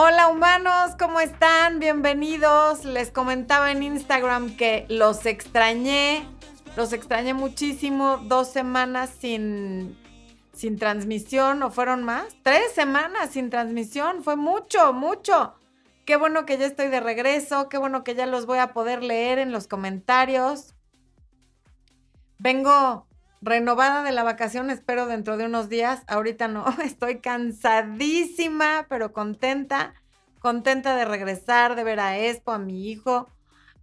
Hola humanos, ¿cómo están? Bienvenidos. Les comentaba en Instagram que los extrañé, los extrañé muchísimo, dos semanas sin, sin transmisión, o fueron más, tres semanas sin transmisión, fue mucho, mucho. Qué bueno que ya estoy de regreso, qué bueno que ya los voy a poder leer en los comentarios. Vengo renovada de la vacación, espero dentro de unos días. Ahorita no, estoy cansadísima, pero contenta, contenta de regresar, de ver a Expo, a mi hijo,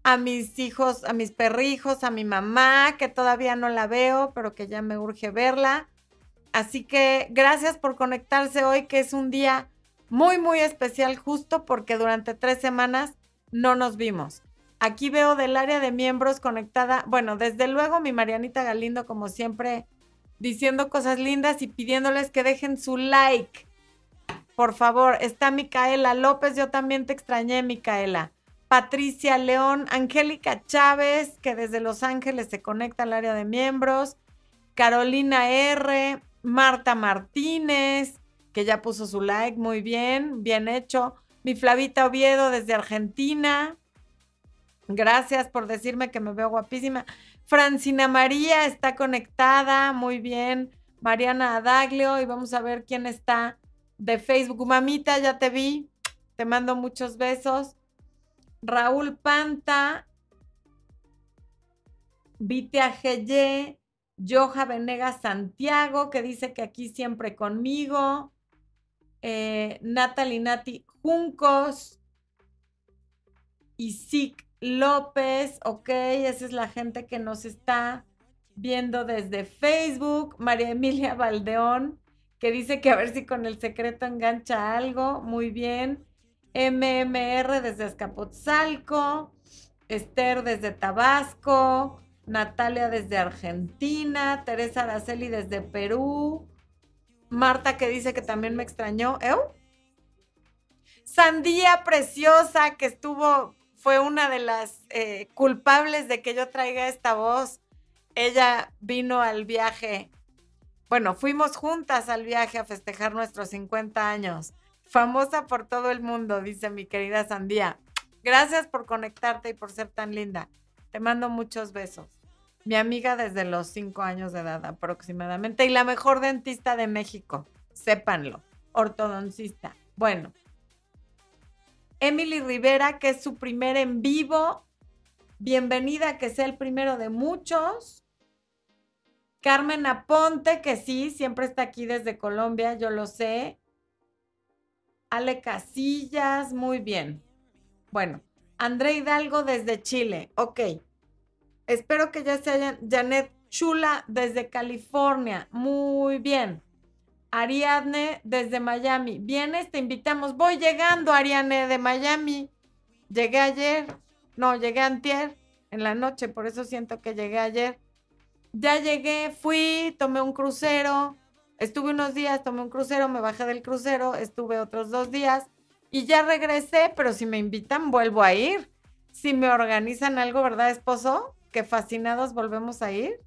a mis hijos, a mis perrijos, a mi mamá, que todavía no la veo, pero que ya me urge verla. Así que gracias por conectarse hoy, que es un día muy, muy especial justo porque durante tres semanas no nos vimos. Aquí veo del área de miembros conectada, bueno, desde luego mi Marianita Galindo, como siempre, diciendo cosas lindas y pidiéndoles que dejen su like. Por favor, está Micaela López, yo también te extrañé, Micaela. Patricia León, Angélica Chávez, que desde Los Ángeles se conecta al área de miembros. Carolina R, Marta Martínez, que ya puso su like, muy bien, bien hecho. Mi Flavita Oviedo desde Argentina. Gracias por decirme que me veo guapísima. Francina María está conectada, muy bien. Mariana Adaglio, y vamos a ver quién está de Facebook. Mamita, ya te vi. Te mando muchos besos. Raúl Panta, Vitia Geye, Joja Venegas Santiago, que dice que aquí siempre conmigo. Eh, Natalie Nati Juncos. Isik López, ok, esa es la gente que nos está viendo desde Facebook. María Emilia Valdeón, que dice que a ver si con el secreto engancha algo. Muy bien. MMR desde Azcapotzalco. Esther desde Tabasco. Natalia desde Argentina. Teresa Araceli desde Perú. Marta que dice que también me extrañó. ¿Eu? Sandía preciosa que estuvo fue una de las eh, culpables de que yo traiga esta voz. Ella vino al viaje, bueno, fuimos juntas al viaje a festejar nuestros 50 años. Famosa por todo el mundo, dice mi querida Sandía. Gracias por conectarte y por ser tan linda. Te mando muchos besos. Mi amiga desde los 5 años de edad aproximadamente y la mejor dentista de México. Sépanlo. Ortodoncista. Bueno, Emily Rivera, que es su primer en vivo. Bienvenida, que sea el primero de muchos. Carmen Aponte, que sí, siempre está aquí desde Colombia, yo lo sé. Ale Casillas, muy bien. Bueno, André Hidalgo desde Chile, ok. Espero que ya se hayan. Janet Chula desde California, muy bien. Ariadne desde Miami. Vienes, te invitamos. Voy llegando, Ariadne de Miami. Llegué ayer. No, llegué antier en la noche, por eso siento que llegué ayer. Ya llegué, fui, tomé un crucero. Estuve unos días, tomé un crucero, me bajé del crucero, estuve otros dos días y ya regresé, pero si me invitan, vuelvo a ir. Si me organizan algo, ¿verdad, esposo? Que fascinados volvemos a ir.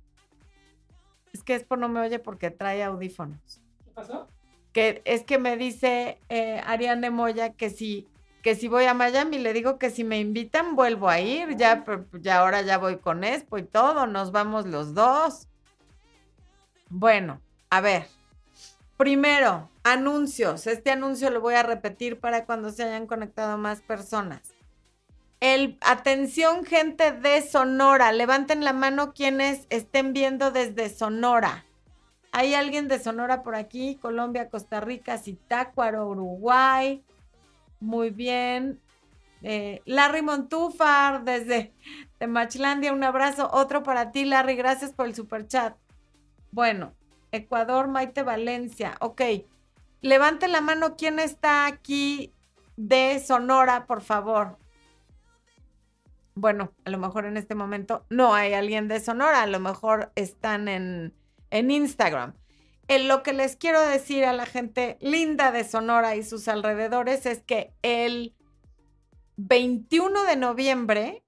Es que Espo no me oye porque trae audífonos pasó? Que es que me dice eh, Ariane Moya que si, que si voy a Miami, le digo que si me invitan vuelvo a ir, ya, ya ahora ya voy con Expo y todo, nos vamos los dos. Bueno, a ver. Primero, anuncios. Este anuncio lo voy a repetir para cuando se hayan conectado más personas. El, atención gente de Sonora, levanten la mano quienes estén viendo desde Sonora. Hay alguien de Sonora por aquí, Colombia, Costa Rica, Zitácuaro, Uruguay. Muy bien. Eh, Larry Montúfar desde Temachlandia, un abrazo. Otro para ti, Larry. Gracias por el super chat. Bueno, Ecuador, Maite Valencia. Ok. Levante la mano quién está aquí de Sonora, por favor. Bueno, a lo mejor en este momento no hay alguien de Sonora, a lo mejor están en, en Instagram. En lo que les quiero decir a la gente linda de Sonora y sus alrededores es que el 21 de noviembre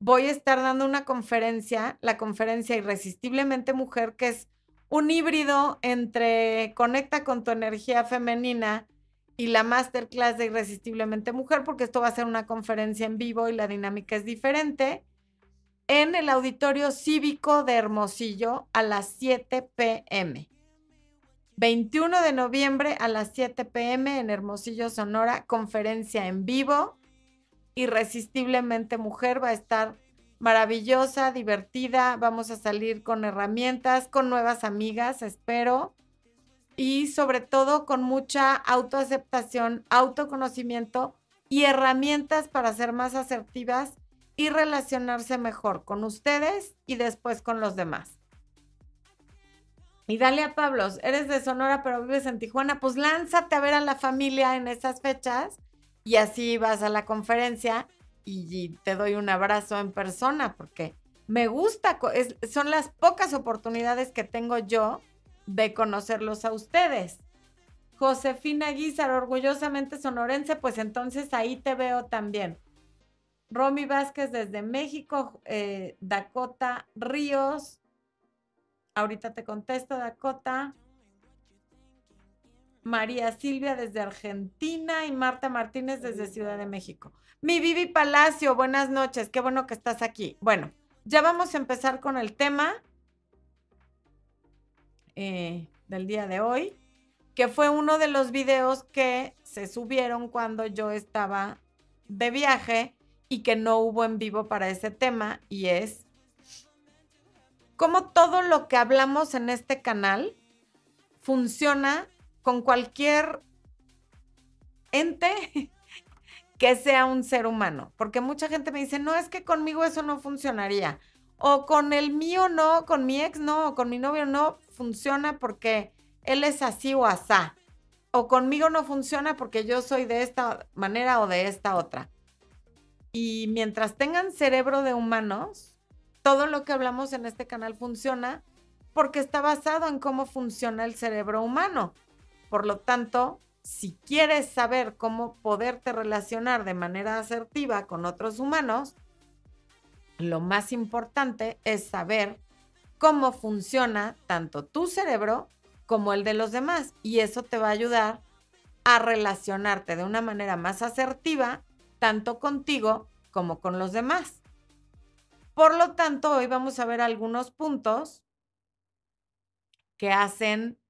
voy a estar dando una conferencia, la conferencia Irresistiblemente Mujer, que es un híbrido entre conecta con tu energía femenina y la masterclass de Irresistiblemente Mujer, porque esto va a ser una conferencia en vivo y la dinámica es diferente, en el Auditorio Cívico de Hermosillo a las 7 pm. 21 de noviembre a las 7 pm en Hermosillo, Sonora, conferencia en vivo. Irresistiblemente Mujer va a estar maravillosa, divertida. Vamos a salir con herramientas, con nuevas amigas, espero. Y sobre todo con mucha autoaceptación, autoconocimiento y herramientas para ser más asertivas y relacionarse mejor con ustedes y después con los demás. Y Dalia Pablos, eres de Sonora pero vives en Tijuana, pues lánzate a ver a la familia en esas fechas y así vas a la conferencia y te doy un abrazo en persona porque me gusta, son las pocas oportunidades que tengo yo de conocerlos a ustedes. Josefina Guizar, orgullosamente sonorense, pues entonces ahí te veo también. Romy Vázquez desde México, eh, Dakota Ríos, ahorita te contesto, Dakota. María Silvia desde Argentina y Marta Martínez desde Ciudad de México. Mi Vivi Palacio, buenas noches, qué bueno que estás aquí. Bueno, ya vamos a empezar con el tema eh, del día de hoy, que fue uno de los videos que se subieron cuando yo estaba de viaje y que no hubo en vivo para ese tema, y es cómo todo lo que hablamos en este canal funciona con cualquier ente que sea un ser humano, porque mucha gente me dice, no, es que conmigo eso no funcionaría, o con el mío no, con mi ex no, o con mi novio no funciona porque él es así o asá, o conmigo no funciona porque yo soy de esta manera o de esta otra. Y mientras tengan cerebro de humanos, todo lo que hablamos en este canal funciona porque está basado en cómo funciona el cerebro humano. Por lo tanto, si quieres saber cómo poderte relacionar de manera asertiva con otros humanos, lo más importante es saber cómo funciona tanto tu cerebro como el de los demás. Y eso te va a ayudar a relacionarte de una manera más asertiva, tanto contigo como con los demás. Por lo tanto, hoy vamos a ver algunos puntos que hacen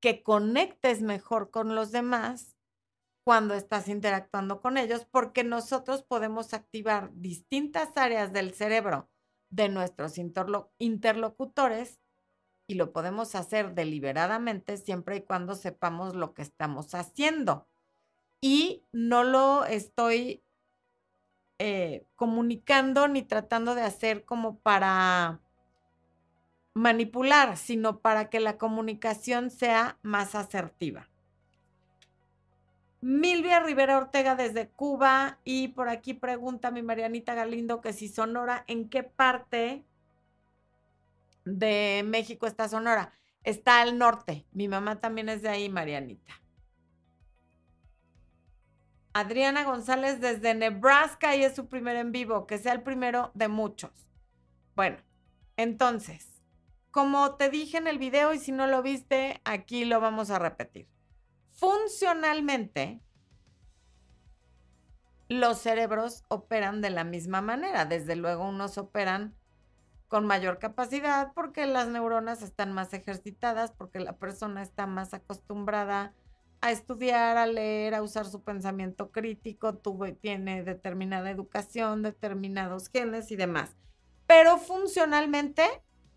que conectes mejor con los demás cuando estás interactuando con ellos, porque nosotros podemos activar distintas áreas del cerebro de nuestros interlocutores y lo podemos hacer deliberadamente siempre y cuando sepamos lo que estamos haciendo. Y no lo estoy eh, comunicando ni tratando de hacer como para manipular, sino para que la comunicación sea más asertiva. Milvia Rivera Ortega desde Cuba y por aquí pregunta mi Marianita Galindo que si Sonora, ¿en qué parte de México está Sonora? Está al norte. Mi mamá también es de ahí, Marianita. Adriana González desde Nebraska y es su primer en vivo, que sea el primero de muchos. Bueno, entonces, como te dije en el video y si no lo viste, aquí lo vamos a repetir. Funcionalmente, los cerebros operan de la misma manera. Desde luego, unos operan con mayor capacidad porque las neuronas están más ejercitadas, porque la persona está más acostumbrada a estudiar, a leer, a usar su pensamiento crítico, tuve, tiene determinada educación, determinados genes y demás. Pero funcionalmente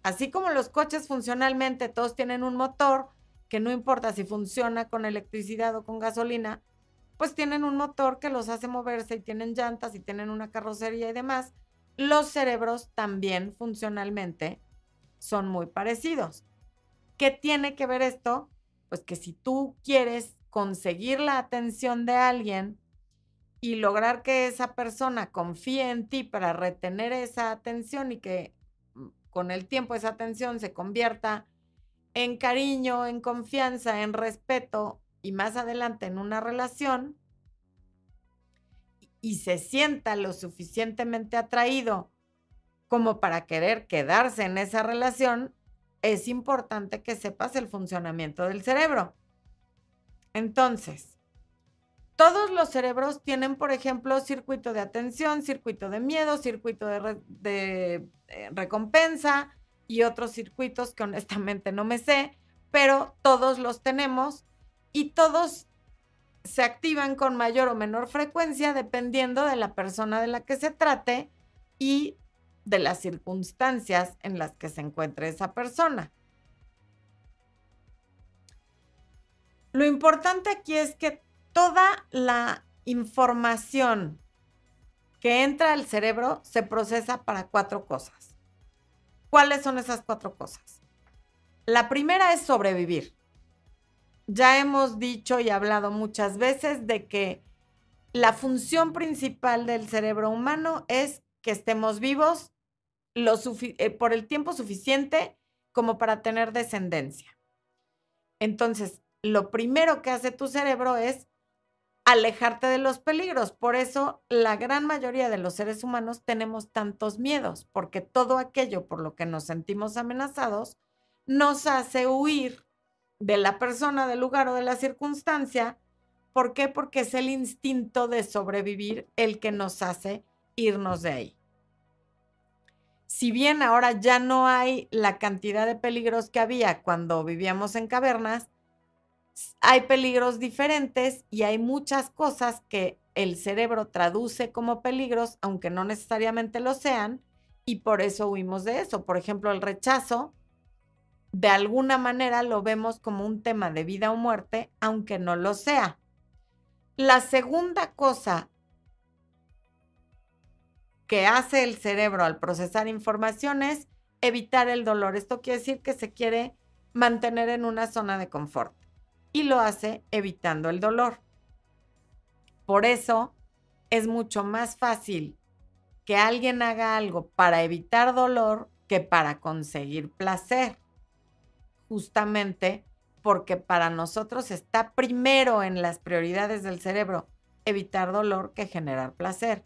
Así como los coches funcionalmente todos tienen un motor, que no importa si funciona con electricidad o con gasolina, pues tienen un motor que los hace moverse y tienen llantas y tienen una carrocería y demás. Los cerebros también funcionalmente son muy parecidos. ¿Qué tiene que ver esto? Pues que si tú quieres conseguir la atención de alguien y lograr que esa persona confíe en ti para retener esa atención y que con el tiempo esa atención se convierta en cariño, en confianza, en respeto y más adelante en una relación y se sienta lo suficientemente atraído como para querer quedarse en esa relación, es importante que sepas el funcionamiento del cerebro. Entonces, todos los cerebros tienen, por ejemplo, circuito de atención, circuito de miedo, circuito de, eh, recompensa y otros circuitos que honestamente no me sé, pero todos los tenemos y todos se activan con mayor o menor frecuencia dependiendo de la persona de la que se trate y de las circunstancias en las que se encuentre esa persona. Lo importante aquí es que toda la información que entra al cerebro se procesa para cuatro cosas. ¿Cuáles son esas cuatro cosas? La primera es sobrevivir. Ya hemos dicho y hablado muchas veces de que la función principal del cerebro humano es que estemos vivos eh, por el tiempo suficiente como para tener descendencia. Entonces, lo primero que hace tu cerebro es alejarte de los peligros. Por eso la gran mayoría de los seres humanos tenemos tantos miedos, porque todo aquello por lo que nos sentimos amenazados nos hace huir de la persona, del lugar o de la circunstancia. ¿Por qué? Porque es el instinto de sobrevivir el que nos hace irnos de ahí. Si bien ahora ya no hay la cantidad de peligros que había cuando vivíamos en cavernas, hay peligros diferentes y hay muchas cosas que el cerebro traduce como peligros, aunque no necesariamente lo sean, y por eso huimos de eso. Por ejemplo, el rechazo, de alguna manera lo vemos como un tema de vida o muerte, aunque no lo sea. La segunda cosa que hace el cerebro al procesar información es evitar el dolor. Esto quiere decir que se quiere mantener en una zona de confort y lo hace evitando el dolor. Por eso es mucho más fácil que alguien haga algo para evitar dolor que para conseguir placer. Justamente porque para nosotros está primero en las prioridades del cerebro evitar dolor que generar placer.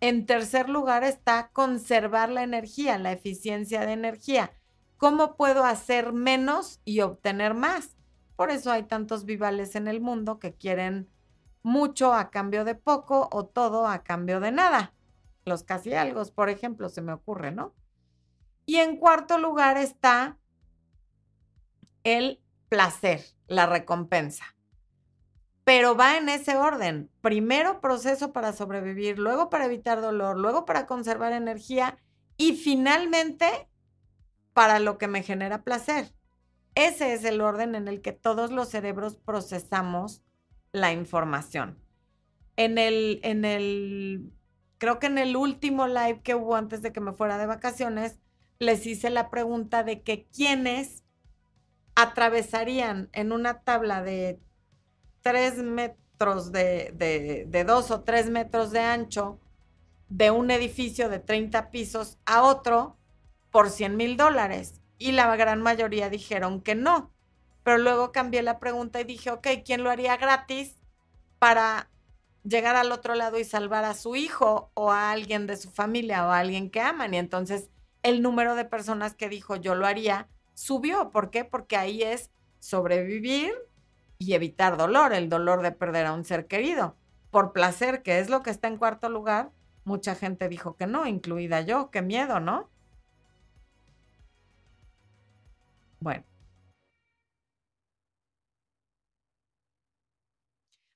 En tercer lugar está conservar la energía, la eficiencia de energía. ¿Cómo puedo hacer menos y obtener más? Por eso hay tantos vivales en el mundo que quieren mucho a cambio de poco o todo a cambio de nada. Los casi algo, por ejemplo, se me ocurre, ¿no? Y en cuarto lugar está el placer, la recompensa. Pero va en ese orden. Primero proceso para sobrevivir, luego para evitar dolor, luego para conservar energía y finalmente para lo que me genera placer. Ese es el orden en el que todos los cerebros procesamos la información. En el, en el, creo que en el último live que hubo antes de que me fuera de vacaciones, les hice la pregunta de que quiénes atravesarían en una tabla de tres metros de, de, de dos o tres metros de ancho de un edificio de 30 pisos a otro por 100 mil dólares y la gran mayoría dijeron que no. Pero luego cambié la pregunta y dije, ok, ¿quién lo haría gratis para llegar al otro lado y salvar a su hijo o a alguien de su familia o a alguien que aman? Y entonces el número de personas que dijo yo lo haría subió. ¿Por qué? Porque ahí es sobrevivir y evitar dolor, el dolor de perder a un ser querido. Por placer, que es lo que está en cuarto lugar, mucha gente dijo que no, incluida yo. Qué miedo, ¿no? Bueno.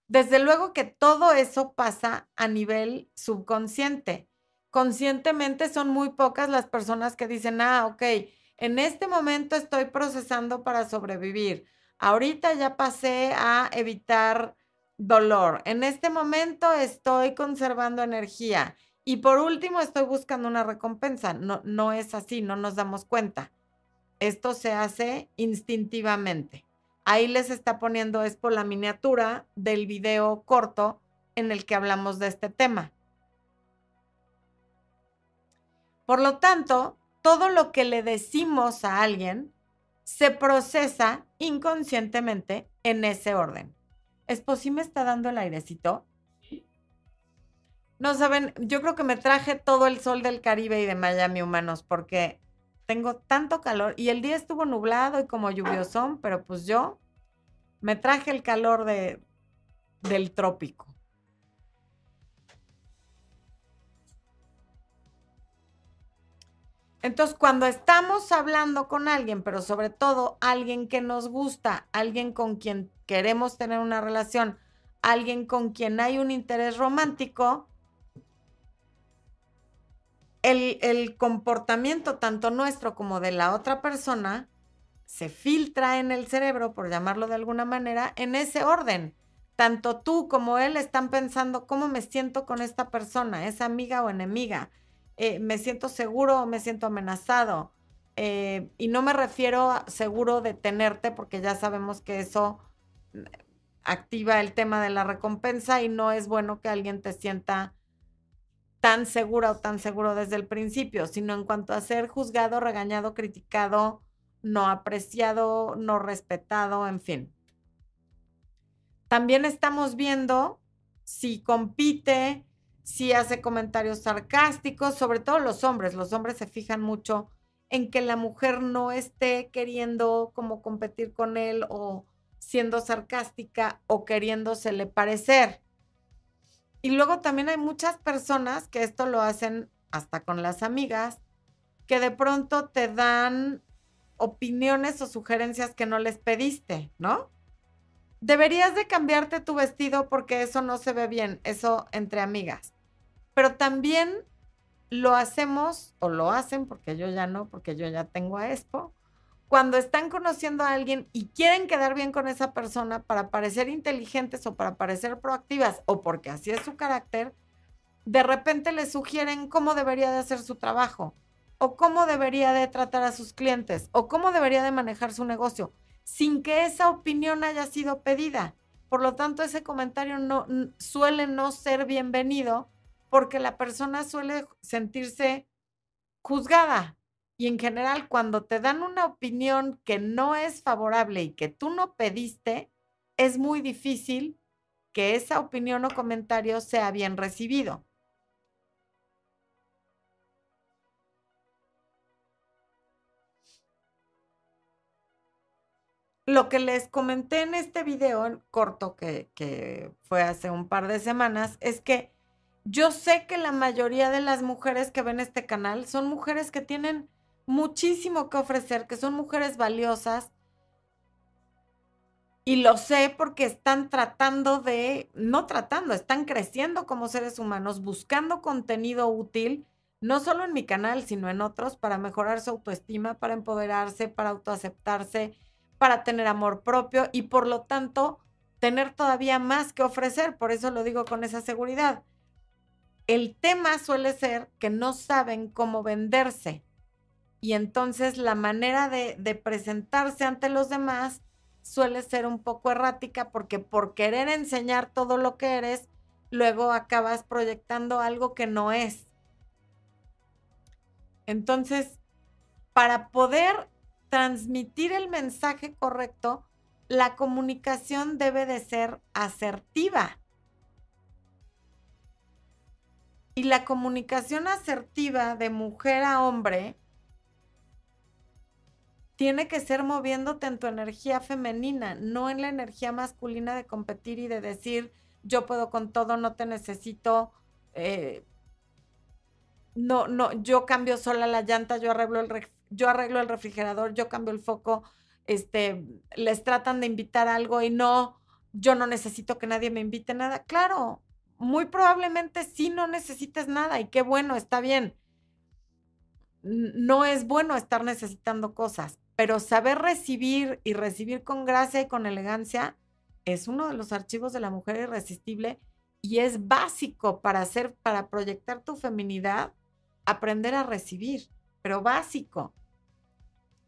Desde luego que todo eso pasa a nivel subconsciente. Conscientemente son muy pocas las personas que dicen, ah, ok, en este momento estoy procesando para sobrevivir. Ahorita ya pasé a evitar dolor. En este momento estoy conservando energía. Y por último, estoy buscando una recompensa. No, no es así, no nos damos cuenta. Esto se hace instintivamente. Ahí les está poniendo es por la miniatura del video corto en el que hablamos de este tema. Por lo tanto, todo lo que le decimos a alguien se procesa inconscientemente en ese orden. ¿Es si me está dando el airecito? No saben, yo creo que me traje todo el sol del Caribe y de Miami humanos porque tengo tanto calor y el día estuvo nublado y como lluviosón, pero pues yo me traje el calor de, del trópico. Entonces, cuando estamos hablando con alguien, pero sobre todo alguien que nos gusta, alguien con quien queremos tener una relación, alguien con quien hay un interés romántico, el, el, comportamiento tanto nuestro como de la otra persona se filtra en el cerebro, por llamarlo de alguna manera, en ese orden. Tanto tú como él están pensando cómo me siento con esta persona, es amiga o enemiga eh, me siento seguro o me siento amenazado. Eh, y no me refiero a seguro de tenerte, porque ya sabemos que eso mm, activa el tema de la recompensa y no es bueno que alguien te sienta tan segura o tan seguro desde el principio, sino en cuanto a ser juzgado, regañado, criticado, no apreciado, no respetado, en fin. También estamos viendo si compite, si hace comentarios sarcásticos, sobre todo los hombres. Los hombres se fijan mucho en que la mujer no esté queriendo como competir con él o siendo sarcástica o queriéndosele parecer. Y luego también hay muchas personas que esto lo hacen hasta con las amigas, que de pronto te dan opiniones o sugerencias que no les pediste, ¿no? Deberías de cambiarte tu vestido porque eso no se ve bien, eso entre amigas. Pero también lo hacemos, o lo hacen, porque yo ya no, porque yo ya tengo a Expo, cuando están conociendo a alguien y quieren quedar bien con esa persona para parecer inteligentes o para parecer proactivas o porque así es su carácter, de repente les sugieren cómo debería de hacer su trabajo o cómo debería de tratar a sus clientes o cómo debería de manejar su negocio sin que esa opinión haya sido pedida. Por lo tanto, ese comentario suele no ser bienvenido porque la persona suele sentirse juzgada. Y en general, cuando te dan una opinión que no es favorable y que tú no pediste, es muy difícil que esa opinión o comentario sea bien recibido. Lo que les comenté en este video corto que, fue hace un par de semanas es que yo sé que la mayoría de las mujeres que ven este canal son mujeres que tienen muchísimo que ofrecer, que son mujeres valiosas. Y lo sé porque están tratando de, no tratando, están creciendo como seres humanos, buscando contenido útil, no solo en mi canal, sino en otros, para mejorar su autoestima, para empoderarse, para autoaceptarse, para tener amor propio y por lo tanto tener todavía más que ofrecer. Por eso lo digo con esa seguridad. El tema suele ser que no saben cómo venderse y entonces la manera de, de presentarse ante los demás suele ser un poco errática porque por querer enseñar todo lo que eres, luego acabas proyectando algo que no es. Entonces, para poder transmitir el mensaje correcto, la comunicación debe de ser asertiva. Y la comunicación asertiva de mujer a hombre tiene que ser moviéndote en tu energía femenina, no en la energía masculina de competir y de decir, yo puedo con todo, no te necesito, eh, no, no, yo cambio sola la llanta, yo arreglo el, yo arreglo el refrigerador, yo cambio el foco, este, les tratan de invitar algo y no, yo no necesito que nadie me invite nada. Claro, muy probablemente sí no necesites nada y qué bueno, está bien. No es bueno estar necesitando cosas, pero saber recibir y recibir con gracia y con elegancia es uno de los archivos de la mujer irresistible y es básico para hacer, para proyectar tu feminidad, aprender a recibir, pero básico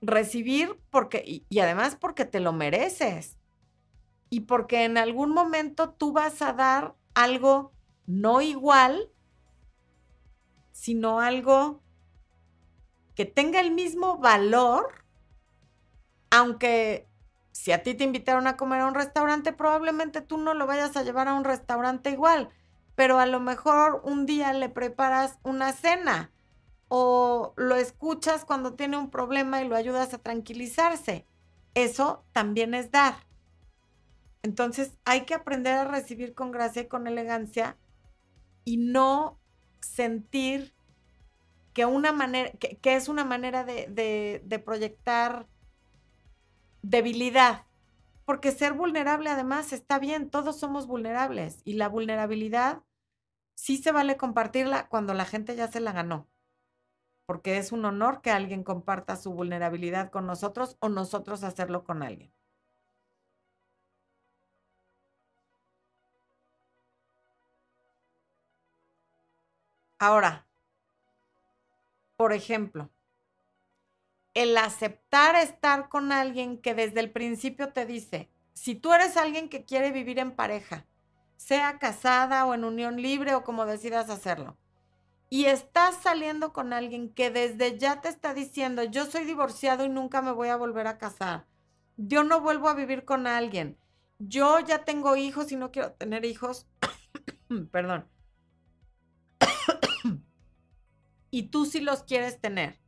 recibir porque, y, además porque te lo mereces. Y porque en algún momento tú vas a dar algo no igual, sino algo que tenga el mismo valor, aunque si a ti te invitaron a comer a un restaurante, probablemente tú no lo vayas a llevar a un restaurante igual, pero a lo mejor un día le preparas una cena o lo escuchas cuando tiene un problema y lo ayudas a tranquilizarse. Eso también es dar. Entonces hay que aprender a recibir con gracia y con elegancia y no sentir que, una manera, que, es una manera de, de proyectar debilidad. Porque ser vulnerable además está bien, todos somos vulnerables y la vulnerabilidad sí se vale compartirla cuando la gente ya se la ganó. Porque es un honor que alguien comparta su vulnerabilidad con nosotros o nosotros hacerlo con alguien. Ahora, por ejemplo, el aceptar estar con alguien que desde el principio te dice, si tú eres alguien que quiere vivir en pareja, sea casada o en unión libre o como decidas hacerlo, y estás saliendo con alguien que desde ya te está diciendo, yo soy divorciado y nunca me voy a volver a casar, yo no vuelvo a vivir con alguien, yo ya tengo hijos y no quiero tener hijos, perdón, y tú sí los quieres tener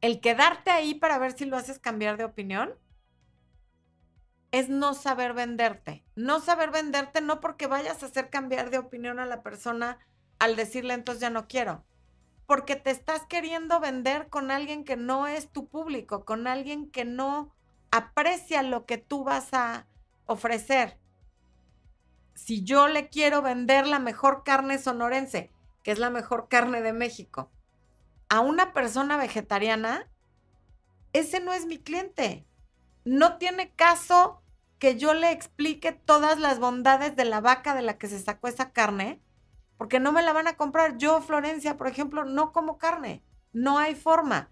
el quedarte ahí para ver si lo haces cambiar de opinión es no saber venderte. No saber venderte no porque vayas a hacer cambiar de opinión a la persona al decirle entonces ya no quiero, porque te estás queriendo vender con alguien que no es tu público, con alguien que no aprecia lo que tú vas a ofrecer. Si yo le quiero vender la mejor carne sonorense, que es la mejor carne de México, a una persona vegetariana, ese no es mi cliente. No tiene caso que yo le explique todas las bondades de la vaca de la que se sacó esa carne, porque no me la van a comprar. Yo, Florencia, por ejemplo, no como carne. No hay forma.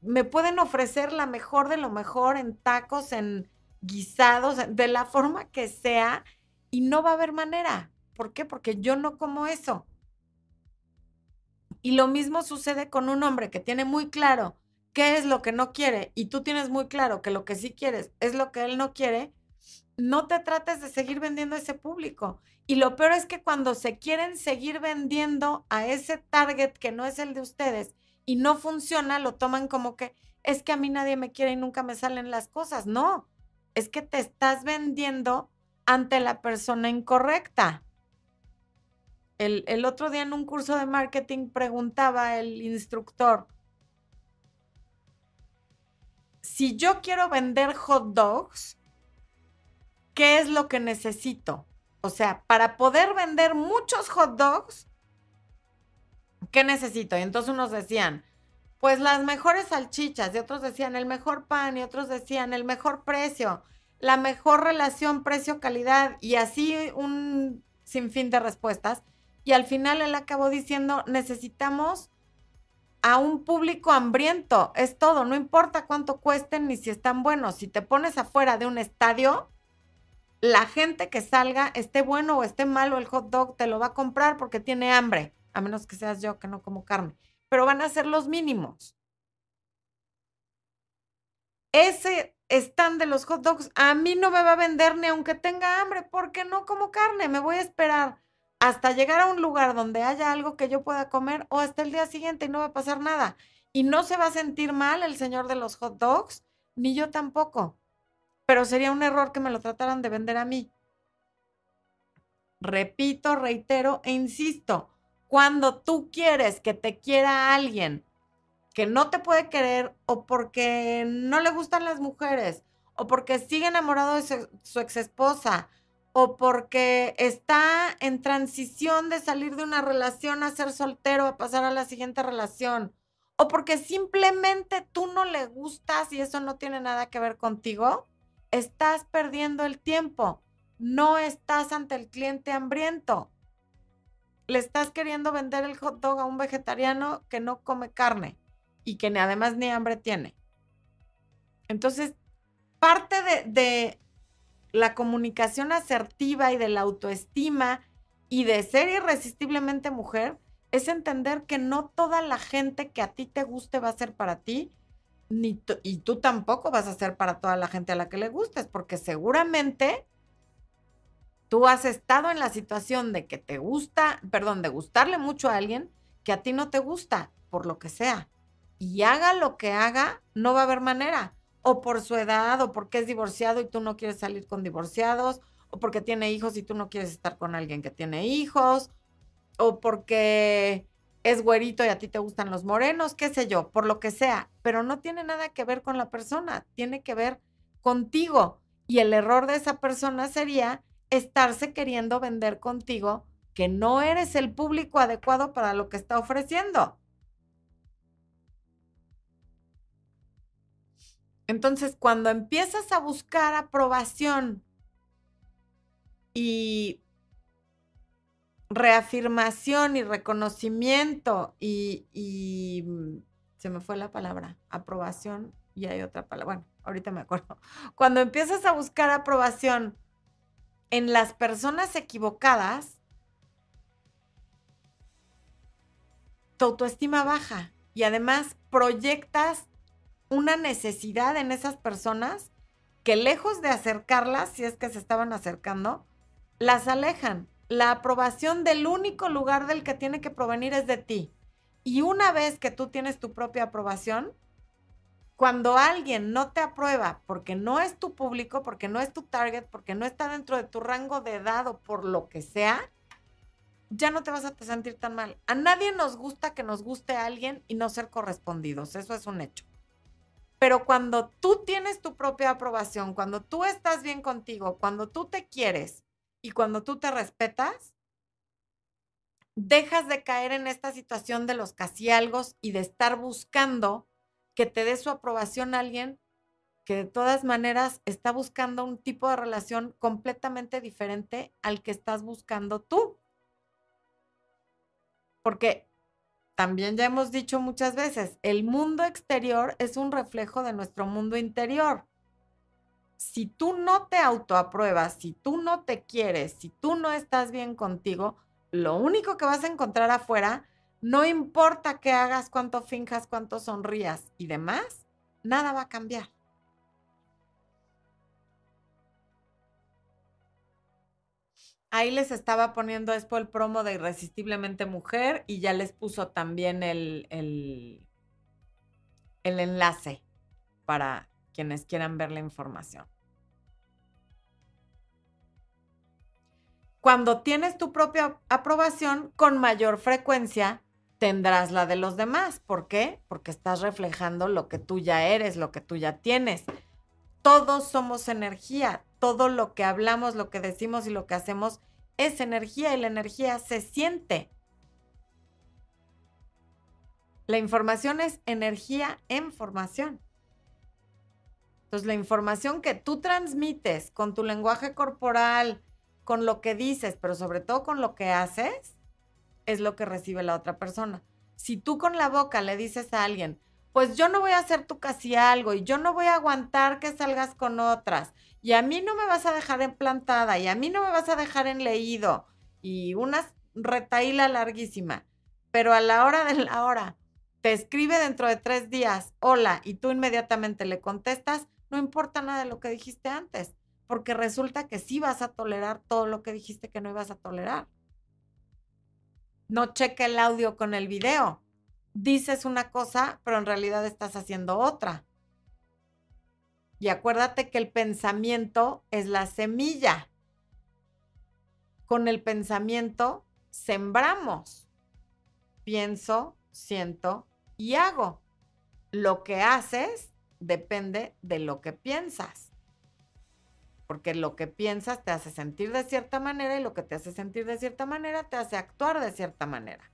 Me pueden ofrecer la mejor de lo mejor en tacos, en guisados, de la forma que sea, y no va a haber manera. ¿Por qué? Porque yo no como eso. Y lo mismo sucede con un hombre que tiene muy claro qué es lo que no quiere y tú tienes muy claro que lo que sí quieres es lo que él no quiere, no te trates de seguir vendiendo a ese público. Y lo peor es que cuando se quieren seguir vendiendo a ese target que no es el de ustedes y no funciona, lo toman como que es que a mí nadie me quiere y nunca me salen las cosas. No, es que te estás vendiendo ante la persona incorrecta. El, otro día en un curso de marketing preguntaba el instructor, si yo quiero vender hot dogs, ¿qué es lo que necesito? O sea, para poder vender muchos hot dogs, ¿qué necesito? Y entonces unos decían, pues las mejores salchichas, y otros decían el mejor pan, y otros decían el mejor precio, la mejor relación precio-calidad, y así un sinfín de respuestas. Y al final él acabó diciendo, necesitamos a un público hambriento, es todo, no importa cuánto cuesten ni si están buenos. Si te pones afuera de un estadio, la gente que salga, esté bueno o esté malo el hot dog, te lo va a comprar porque tiene hambre, a menos que seas yo que no como carne, pero van a ser los mínimos. Ese stand de los hot dogs a mí no me va a vender ni aunque tenga hambre, porque no como carne, me voy a esperar hasta llegar a un lugar donde haya algo que yo pueda comer o hasta el día siguiente y no va a pasar nada. Y no se va a sentir mal el señor de los hot dogs, ni yo tampoco. Pero sería un error que me lo trataran de vender a mí. Repito, reitero e insisto, cuando tú quieres que te quiera alguien que no te puede querer o porque no le gustan las mujeres o porque sigue enamorado de su, su ex esposa o porque está en transición de salir de una relación a ser soltero, a pasar a la siguiente relación, o porque simplemente tú no le gustas y eso no tiene nada que ver contigo, estás perdiendo el tiempo. No estás ante el cliente hambriento. Le estás queriendo vender el hot dog a un vegetariano que no come carne y que además ni hambre tiene. Entonces, parte de, de la comunicación asertiva y de la autoestima y de ser irresistiblemente mujer es entender que no toda la gente que a ti te guste va a ser para ti, y tú tampoco vas a ser para toda la gente a la que le gustes, porque seguramente tú has estado en la situación de que te gusta, perdón, de gustarle mucho a alguien que a ti no te gusta, por lo que sea. Y haga lo que haga, no va a haber manera o por su edad, o porque es divorciado y tú no quieres salir con divorciados, o porque tiene hijos y tú no quieres estar con alguien que tiene hijos, o porque es güerito y a ti te gustan los morenos, qué sé yo, por lo que sea, pero no tiene nada que ver con la persona, tiene que ver contigo. Y el error de esa persona sería estarse queriendo vender contigo que no eres el público adecuado para lo que está ofreciendo. Entonces, cuando empiezas a buscar aprobación y reafirmación y reconocimiento y, mm, se me fue la palabra, aprobación y hay otra palabra, bueno, ahorita me acuerdo. Cuando empiezas a buscar aprobación en las personas equivocadas, tu autoestima baja y además proyectas una necesidad en esas personas que lejos de acercarlas, si es que se estaban acercando, las alejan la aprobación del único lugar del que tiene que provenir es de ti. Y una vez que tú tienes tu propia aprobación, cuando alguien no te aprueba porque no es tu público, porque no es tu target, porque no está dentro de tu rango de edad o por lo que sea, ya no te vas a sentir tan mal. A nadie nos gusta que nos guste alguien y no ser correspondidos, eso es un hecho. Pero cuando tú tienes tu propia aprobación, cuando tú estás bien contigo, cuando tú te quieres y cuando tú te respetas, dejas de caer en esta situación de los casi y de estar buscando que te dé su aprobación a alguien que de todas maneras está buscando un tipo de relación completamente diferente al que estás buscando tú. Porque también ya hemos dicho muchas veces, el mundo exterior es un reflejo de nuestro mundo interior si tú no te autoapruebas, si tú no te quieres, si tú no estás bien contigo, lo único que vas a encontrar afuera, no importa qué hagas, cuánto finjas, cuánto sonrías y demás, nada va a cambiar. Ahí les estaba poniendo después el promo de Irresistiblemente Mujer y ya les puso también el, el, el enlace para quienes quieran ver la información. Cuando tienes tu propia aprobación, con mayor frecuencia tendrás la de los demás. ¿Por qué? Porque estás reflejando lo que tú ya eres, lo que tú ya tienes. Todos somos energía. Todo lo que hablamos, lo que decimos y lo que hacemos es energía y la energía se siente. La información es energía en formación. Entonces, la información que tú transmites con tu lenguaje corporal, con lo que dices, pero sobre todo con lo que haces, es lo que recibe la otra persona. Si tú con la boca le dices a alguien, pues yo no voy a hacer tu casi algo y yo no voy a aguantar que salgas con otras y a mí no me vas a dejar implantada y a mí no me vas a dejar en leído y una retaíla larguísima, pero a la hora de la hora te escribe dentro de tres días, hola, y tú inmediatamente le contestas, no importa nada de lo que dijiste antes, porque resulta que sí vas a tolerar todo lo que dijiste que no ibas a tolerar. No cheque el audio con el video. Dices una cosa, pero en realidad estás haciendo otra. Y acuérdate que el pensamiento es la semilla. Con el pensamiento sembramos. Pienso, siento y hago. Lo que haces depende de lo que piensas. Porque lo que piensas te hace sentir de cierta manera y lo que te hace sentir de cierta manera te hace actuar de cierta manera.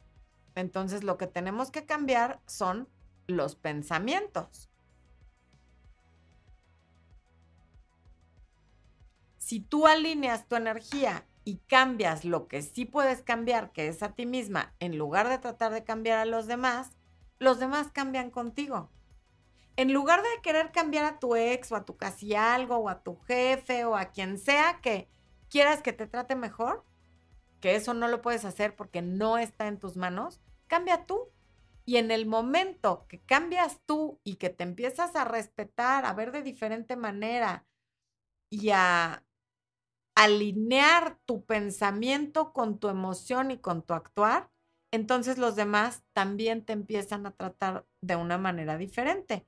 Entonces lo que tenemos que cambiar son los pensamientos. Si tú alineas tu energía y cambias lo que sí puedes cambiar, que es a ti misma, en lugar de tratar de cambiar a los demás, los demás cambian contigo en lugar de querer cambiar a tu ex o a tu casi algo o a tu jefe o a quien sea que quieras que te trate mejor, que eso no lo puedes hacer porque no está en tus manos, cambia tú. Y en el momento que cambias tú y que te empiezas a respetar, a ver de diferente manera y a alinear tu pensamiento con tu emoción y con tu actuar, entonces los demás también te empiezan a tratar de una manera diferente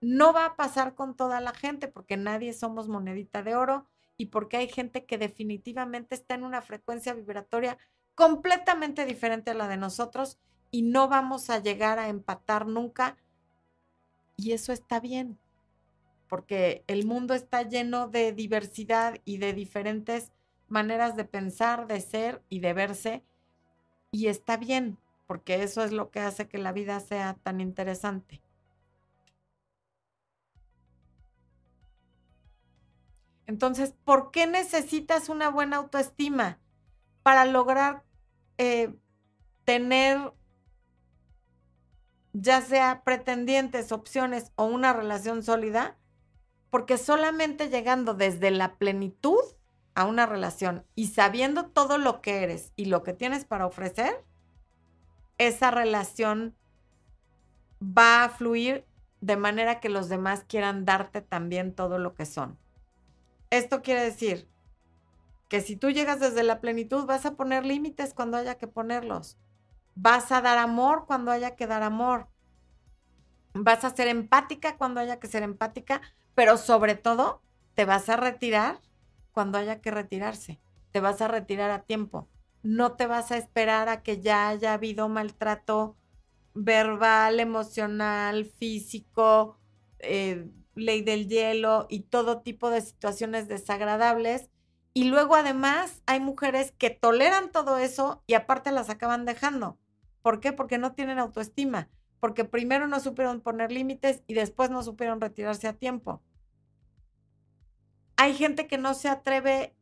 No va a pasar con toda la gente porque nadie somos monedita de oro y porque hay gente que definitivamente está en una frecuencia vibratoria completamente diferente a la de nosotros y no vamos a llegar a empatar nunca. Y eso está bien, porque el mundo está lleno de diversidad y de diferentes maneras de pensar, de ser y de verse. Y está bien, porque eso es lo que hace que la vida sea tan interesante. Entonces, ¿por qué necesitas una buena autoestima? Para lograr eh, tener ya sea pretendientes, opciones o una relación sólida, porque solamente llegando desde la plenitud a una relación y sabiendo todo lo que eres y lo que tienes para ofrecer, esa relación va a fluir de manera que los demás quieran darte también todo lo que son. Esto quiere decir que si tú llegas desde la plenitud, vas a poner límites cuando haya que ponerlos. Vas a dar amor cuando haya que dar amor. Vas a ser empática cuando haya que ser empática, pero sobre todo te vas a retirar cuando haya que retirarse. Te vas a retirar a tiempo. No te vas a esperar a que ya haya habido maltrato verbal, emocional, físico, eh, ley del hielo y todo tipo de situaciones desagradables. Y luego además hay mujeres que toleran todo eso y aparte las acaban dejando. ¿Por qué? Porque no tienen autoestima, porque primero no supieron poner límites y después no supieron retirarse a tiempo. Hay gente que no se atreve,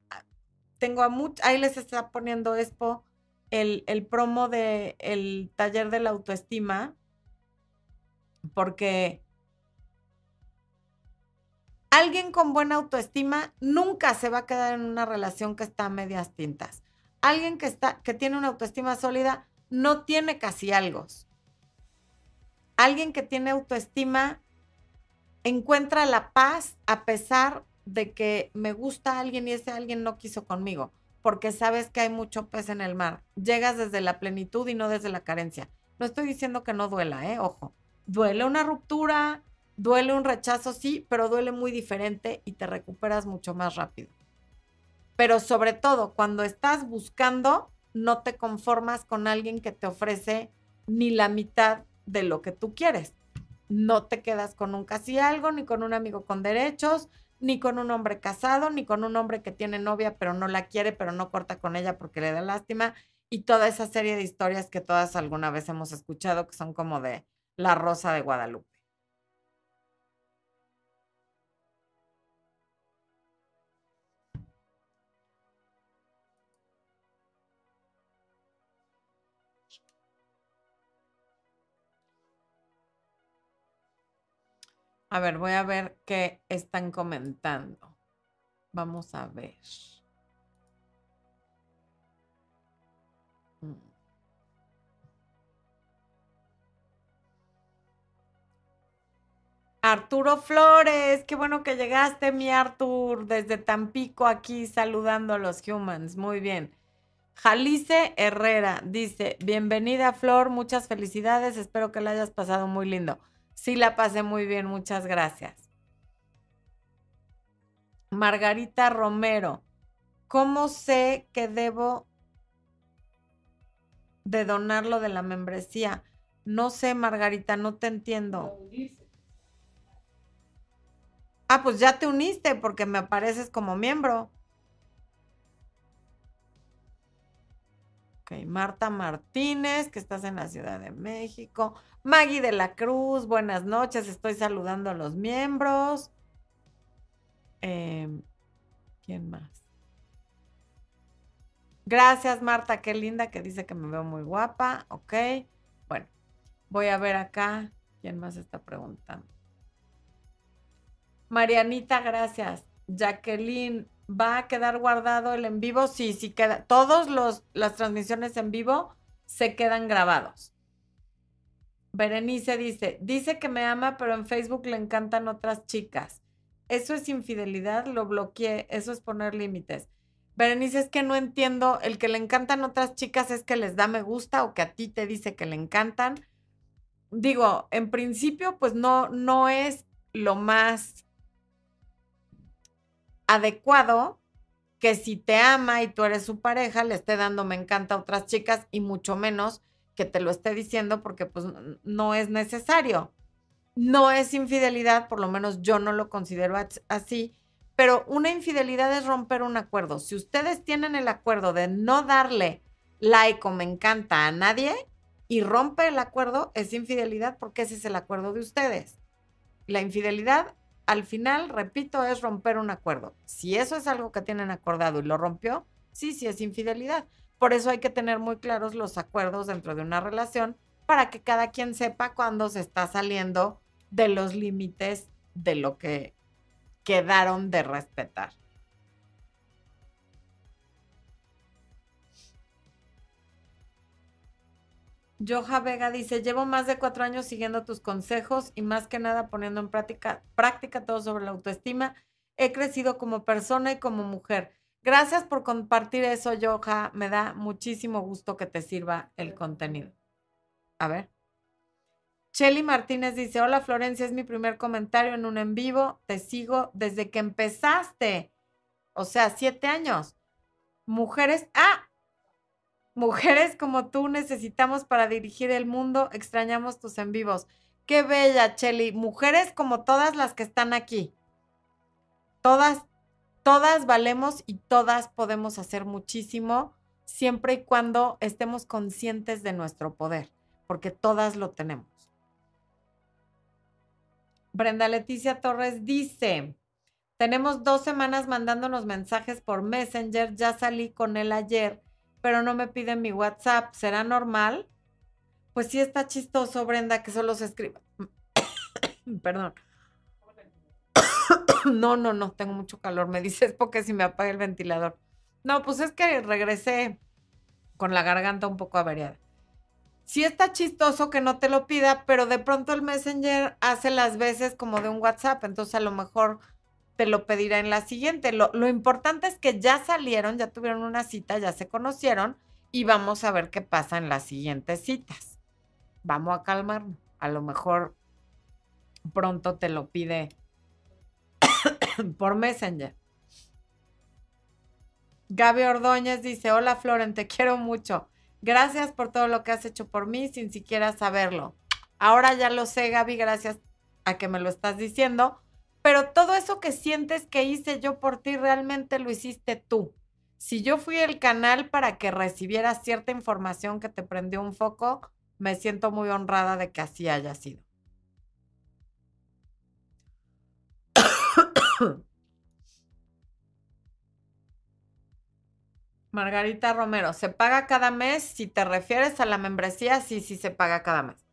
tengo a muchos, ahí les está poniendo Expo el, el promo del el taller de la autoestima, porque Alguien con buena autoestima nunca se va a quedar en una relación que está a medias tintas. Alguien que, está, que tiene una autoestima sólida no tiene casi algo. Alguien que tiene autoestima encuentra la paz a pesar de que me gusta alguien y ese alguien no quiso conmigo, porque sabes que hay mucho pez en el mar. Llegas desde la plenitud y no desde la carencia. No estoy diciendo que no duela, ¿eh? Ojo. Duele una ruptura, Duele un rechazo, sí, pero duele muy diferente y te recuperas mucho más rápido. Pero sobre todo, cuando estás buscando, no te conformas con alguien que te ofrece ni la mitad de lo que tú quieres. No te quedas con un casi algo, ni con un amigo con derechos, ni con un hombre casado, ni con un hombre que tiene novia pero no la quiere, pero no corta con ella porque le da lástima, y toda esa serie de historias que todas alguna vez hemos escuchado que son como de la rosa de Guadalupe. A ver, voy a ver qué están comentando. Vamos a ver. Mm. Arturo Flores, qué bueno que llegaste, mi Artur, desde Tampico aquí saludando a los humans. Muy bien. Jalice Herrera dice, bienvenida Flor, muchas felicidades, espero que la hayas pasado muy lindo. Sí, la pasé muy bien, muchas gracias. Margarita Romero, ¿cómo sé que debo de donar lo de la membresía? No sé, Margarita, no te entiendo. Ah, pues ya te uniste porque me apareces como miembro. Ok, Marta Martínez, que estás en la Ciudad de México. Maggie de la Cruz, buenas noches, estoy saludando a los miembros. Em, ¿Quién más? Gracias, Marta, qué linda que dice que me veo muy guapa. Ok, bueno, voy a ver acá. ¿Quién más está preguntando? Marianita, gracias. Jacqueline, ¿va a quedar guardado el en vivo? Sí, sí queda. Todas las transmisiones en vivo se quedan grabados. Berenice dice, dice que me ama, pero en Facebook le encantan otras chicas. Eso es infidelidad, lo bloqueé, eso es poner límites. Berenice, es que no entiendo, el que le encantan otras chicas es que les da me gusta o que a ti te dice que le encantan. Digo, en principio, pues no, no es lo más adecuado que si te ama y tú eres su pareja, le esté dando me encanta a otras chicas y mucho menos que te lo esté diciendo porque pues no es necesario. No es infidelidad, por lo menos yo no lo considero así, pero una infidelidad es romper un acuerdo. Si ustedes tienen el acuerdo de no darle like o me encanta a nadie y rompe el acuerdo, es infidelidad porque ese es el acuerdo de ustedes. La infidelidad al final, repito, es romper un acuerdo. Si eso es algo que tienen acordado y lo rompió, sí, sí es infidelidad. Por eso hay que tener muy claros los acuerdos dentro de una relación para que cada quien sepa cuándo se está saliendo de los límites de lo que quedaron de respetar. Joja Vega dice, llevo más de cuatro años siguiendo tus consejos y más que nada poniendo en práctica, todo sobre la autoestima. He crecido como persona y como mujer. Gracias por compartir eso, Joja. Me da muchísimo gusto que te sirva el contenido. A ver. Shelly Martínez dice, hola Florencia, es mi primer comentario en un en vivo. Te sigo desde que empezaste. O sea, siete años. Mujeres, ah, Mujeres como tú necesitamos para dirigir el mundo, extrañamos tus en vivos. Qué bella, Chelly. Mujeres como todas las que están aquí. Todas, todas valemos y todas podemos hacer muchísimo siempre y cuando estemos conscientes de nuestro poder, porque todas lo tenemos. Brenda Leticia Torres dice, tenemos dos semanas mandándonos mensajes por Messenger, ya salí con él ayer pero no me piden mi WhatsApp. ¿Será normal? Pues sí está chistoso, Brenda, que solo se escriba. Perdón. no, no, no, tengo mucho calor. Me dices porque si me apaga el ventilador. No, pues es que regresé con la garganta un poco averiada. Sí está chistoso que no te lo pida, pero de pronto el Messenger hace las veces como de un WhatsApp, entonces a lo mejor te lo pedirá en la siguiente. Lo, importante es que ya salieron, ya tuvieron una cita, ya se conocieron y vamos a ver qué pasa en las siguientes citas. Vamos a calmarnos. A lo mejor pronto te lo pide por Messenger. Gaby Ordóñez dice, hola Floren, te quiero mucho. Gracias por todo lo que has hecho por mí sin siquiera saberlo. Ahora ya lo sé, Gaby, gracias a que me lo estás diciendo pero todo eso que sientes que hice yo por ti realmente lo hiciste tú. Si yo fui el canal para que recibieras cierta información que te prendió un foco, me siento muy honrada de que así haya sido. Margarita Romero, ¿se paga cada mes? Si te refieres a la membresía, sí, sí se paga cada mes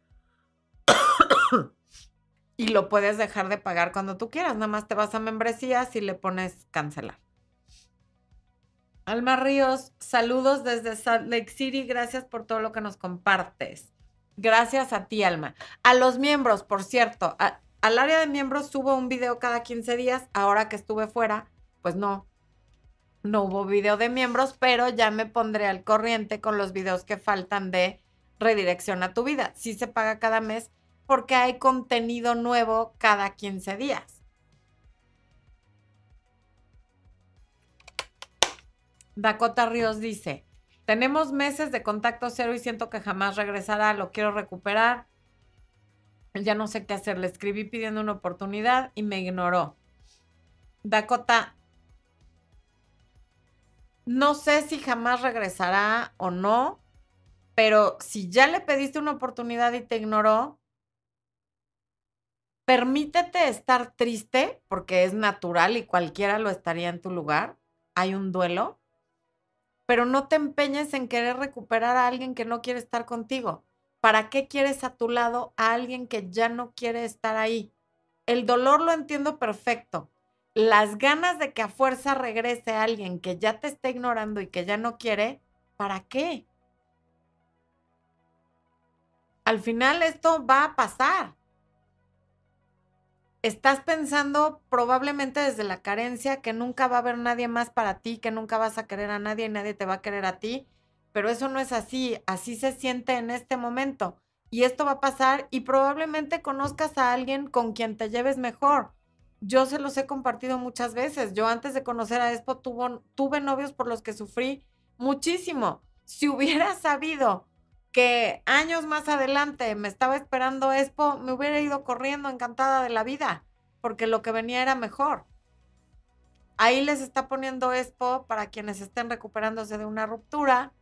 y lo puedes dejar de pagar cuando tú quieras. Nada más te vas a membresías y le pones cancelar. Alma Ríos, saludos desde Salt Lake City. Gracias por todo lo que nos compartes. Gracias a ti, Alma. A los miembros, por cierto, al área de miembros subo un video cada 15 días. Ahora que estuve fuera, pues no, no hubo video de miembros, pero ya me pondré al corriente con los videos que faltan de redirección a tu vida. Sí se paga cada mes porque hay contenido nuevo cada 15 días. Dakota Ríos dice, tenemos meses de contacto cero y siento que jamás regresará, lo quiero recuperar. Ya no sé qué hacer, le escribí pidiendo una oportunidad y me ignoró. Dakota, no sé si jamás regresará o no, pero si ya le pediste una oportunidad y te ignoró, permítete estar triste porque es natural y cualquiera lo estaría en tu lugar. Hay un duelo, pero no te empeñes en querer recuperar a alguien que no quiere estar contigo. ¿Para qué quieres a tu lado a alguien que ya no quiere estar ahí? El dolor lo entiendo perfecto. Las ganas de que a fuerza regrese alguien que ya te está ignorando y que ya no quiere, ¿para qué? Al final esto va a pasar estás pensando probablemente desde la carencia que nunca va a haber nadie más para ti, que nunca vas a querer a nadie y nadie te va a querer a ti, pero eso no es así, así se siente en este momento y esto va a pasar y probablemente conozcas a alguien con quien te lleves mejor. Yo se los he compartido muchas veces. Yo antes de conocer a Expo tuve novios por los que sufrí muchísimo. Si hubiera sabido que años más adelante me estaba esperando Expo, me hubiera ido corriendo encantada de la vida, porque lo que venía era mejor. Ahí les está poniendo Expo para quienes estén recuperándose de una ruptura,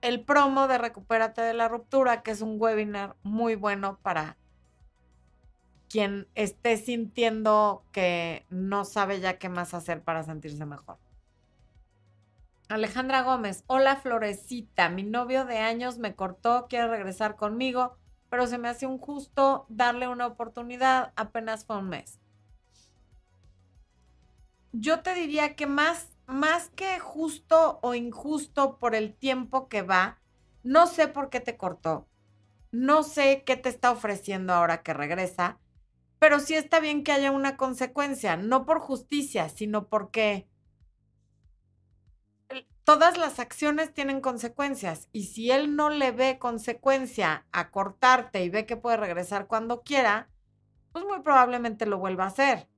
el promo de Recupérate de la ruptura, que es un webinar muy bueno para quien esté sintiendo que no sabe ya qué más hacer para sentirse mejor. Alejandra Gómez, hola Florecita, mi novio de años me cortó, quiere regresar conmigo, pero se me hace un justo darle una oportunidad, apenas fue un mes. Yo te diría que más, más que justo o injusto por el tiempo que va, no sé por qué te cortó, no sé qué te está ofreciendo ahora que regresa, pero sí está bien que haya una consecuencia, no por justicia, sino porque todas las acciones tienen consecuencias y si él no le ve consecuencia a cortarte y ve que puede regresar cuando quiera, pues muy probablemente lo vuelva a hacer.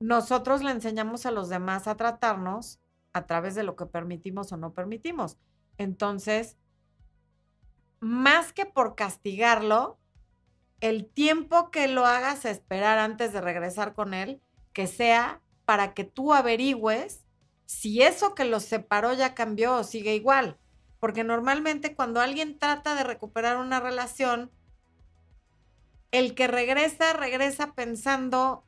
Nosotros le enseñamos a los demás a tratarnos a través de lo que permitimos o no permitimos. Entonces, más que por castigarlo, el tiempo que lo hagas esperar antes de regresar con él, que sea para que tú averigües si eso que los separó ya cambió o sigue igual. Porque normalmente cuando alguien trata de recuperar una relación, el que regresa, regresa pensando,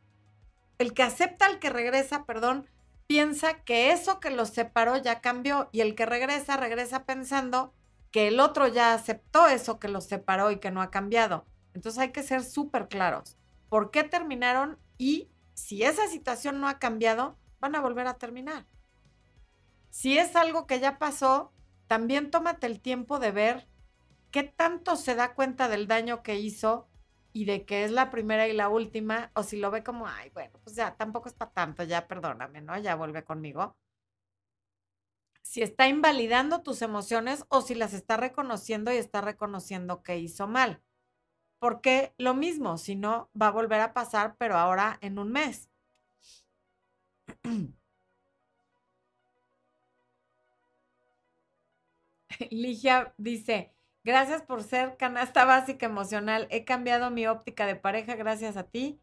el que acepta al que regresa, perdón, piensa que eso que los separó ya cambió y el que regresa, regresa pensando que el otro ya aceptó eso que los separó y que no ha cambiado. Entonces hay que ser súper claros. ¿Por qué terminaron? Y si esa situación no ha cambiado, van a volver a terminar. Si es algo que ya pasó, también tómate el tiempo de ver qué tanto se da cuenta del daño que hizo y de que es la primera y la última, o si lo ve como, ay, bueno, pues ya tampoco es para tanto, ya perdóname, ¿no? Ya vuelve conmigo. Si está invalidando tus emociones o si las está reconociendo y está reconociendo que hizo mal. Porque lo mismo, si no, va a volver a pasar, pero ahora en un mes. Ligia dice, gracias por ser canasta básica emocional. He cambiado mi óptica de pareja gracias a ti.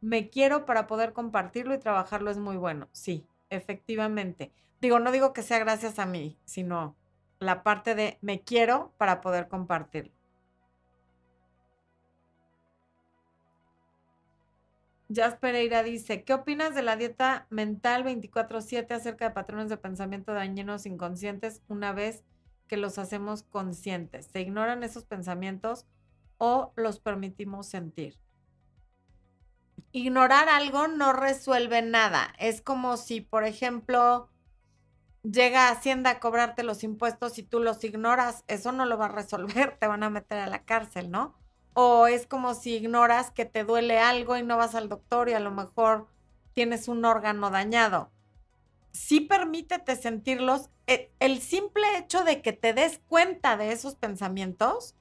Me quiero para poder compartirlo y trabajarlo es muy bueno. Sí, efectivamente. Digo, no digo que sea gracias a mí, sino la parte de me quiero para poder compartirlo. Jazz Pereira dice, ¿qué opinas de la dieta mental 24/7 acerca de patrones de pensamiento dañinos inconscientes una vez que los hacemos conscientes? ¿Se ignoran esos pensamientos o los permitimos sentir? Ignorar algo no resuelve nada. Es como si, por ejemplo, llega Hacienda a cobrarte los impuestos y tú los ignoras. Eso no lo va a resolver, te van a meter a la cárcel, ¿no? O es como si ignoras que te duele algo y no vas al doctor y a lo mejor tienes un órgano dañado. Sí permítete sentirlos. E, el simple hecho de que te des cuenta de esos pensamientos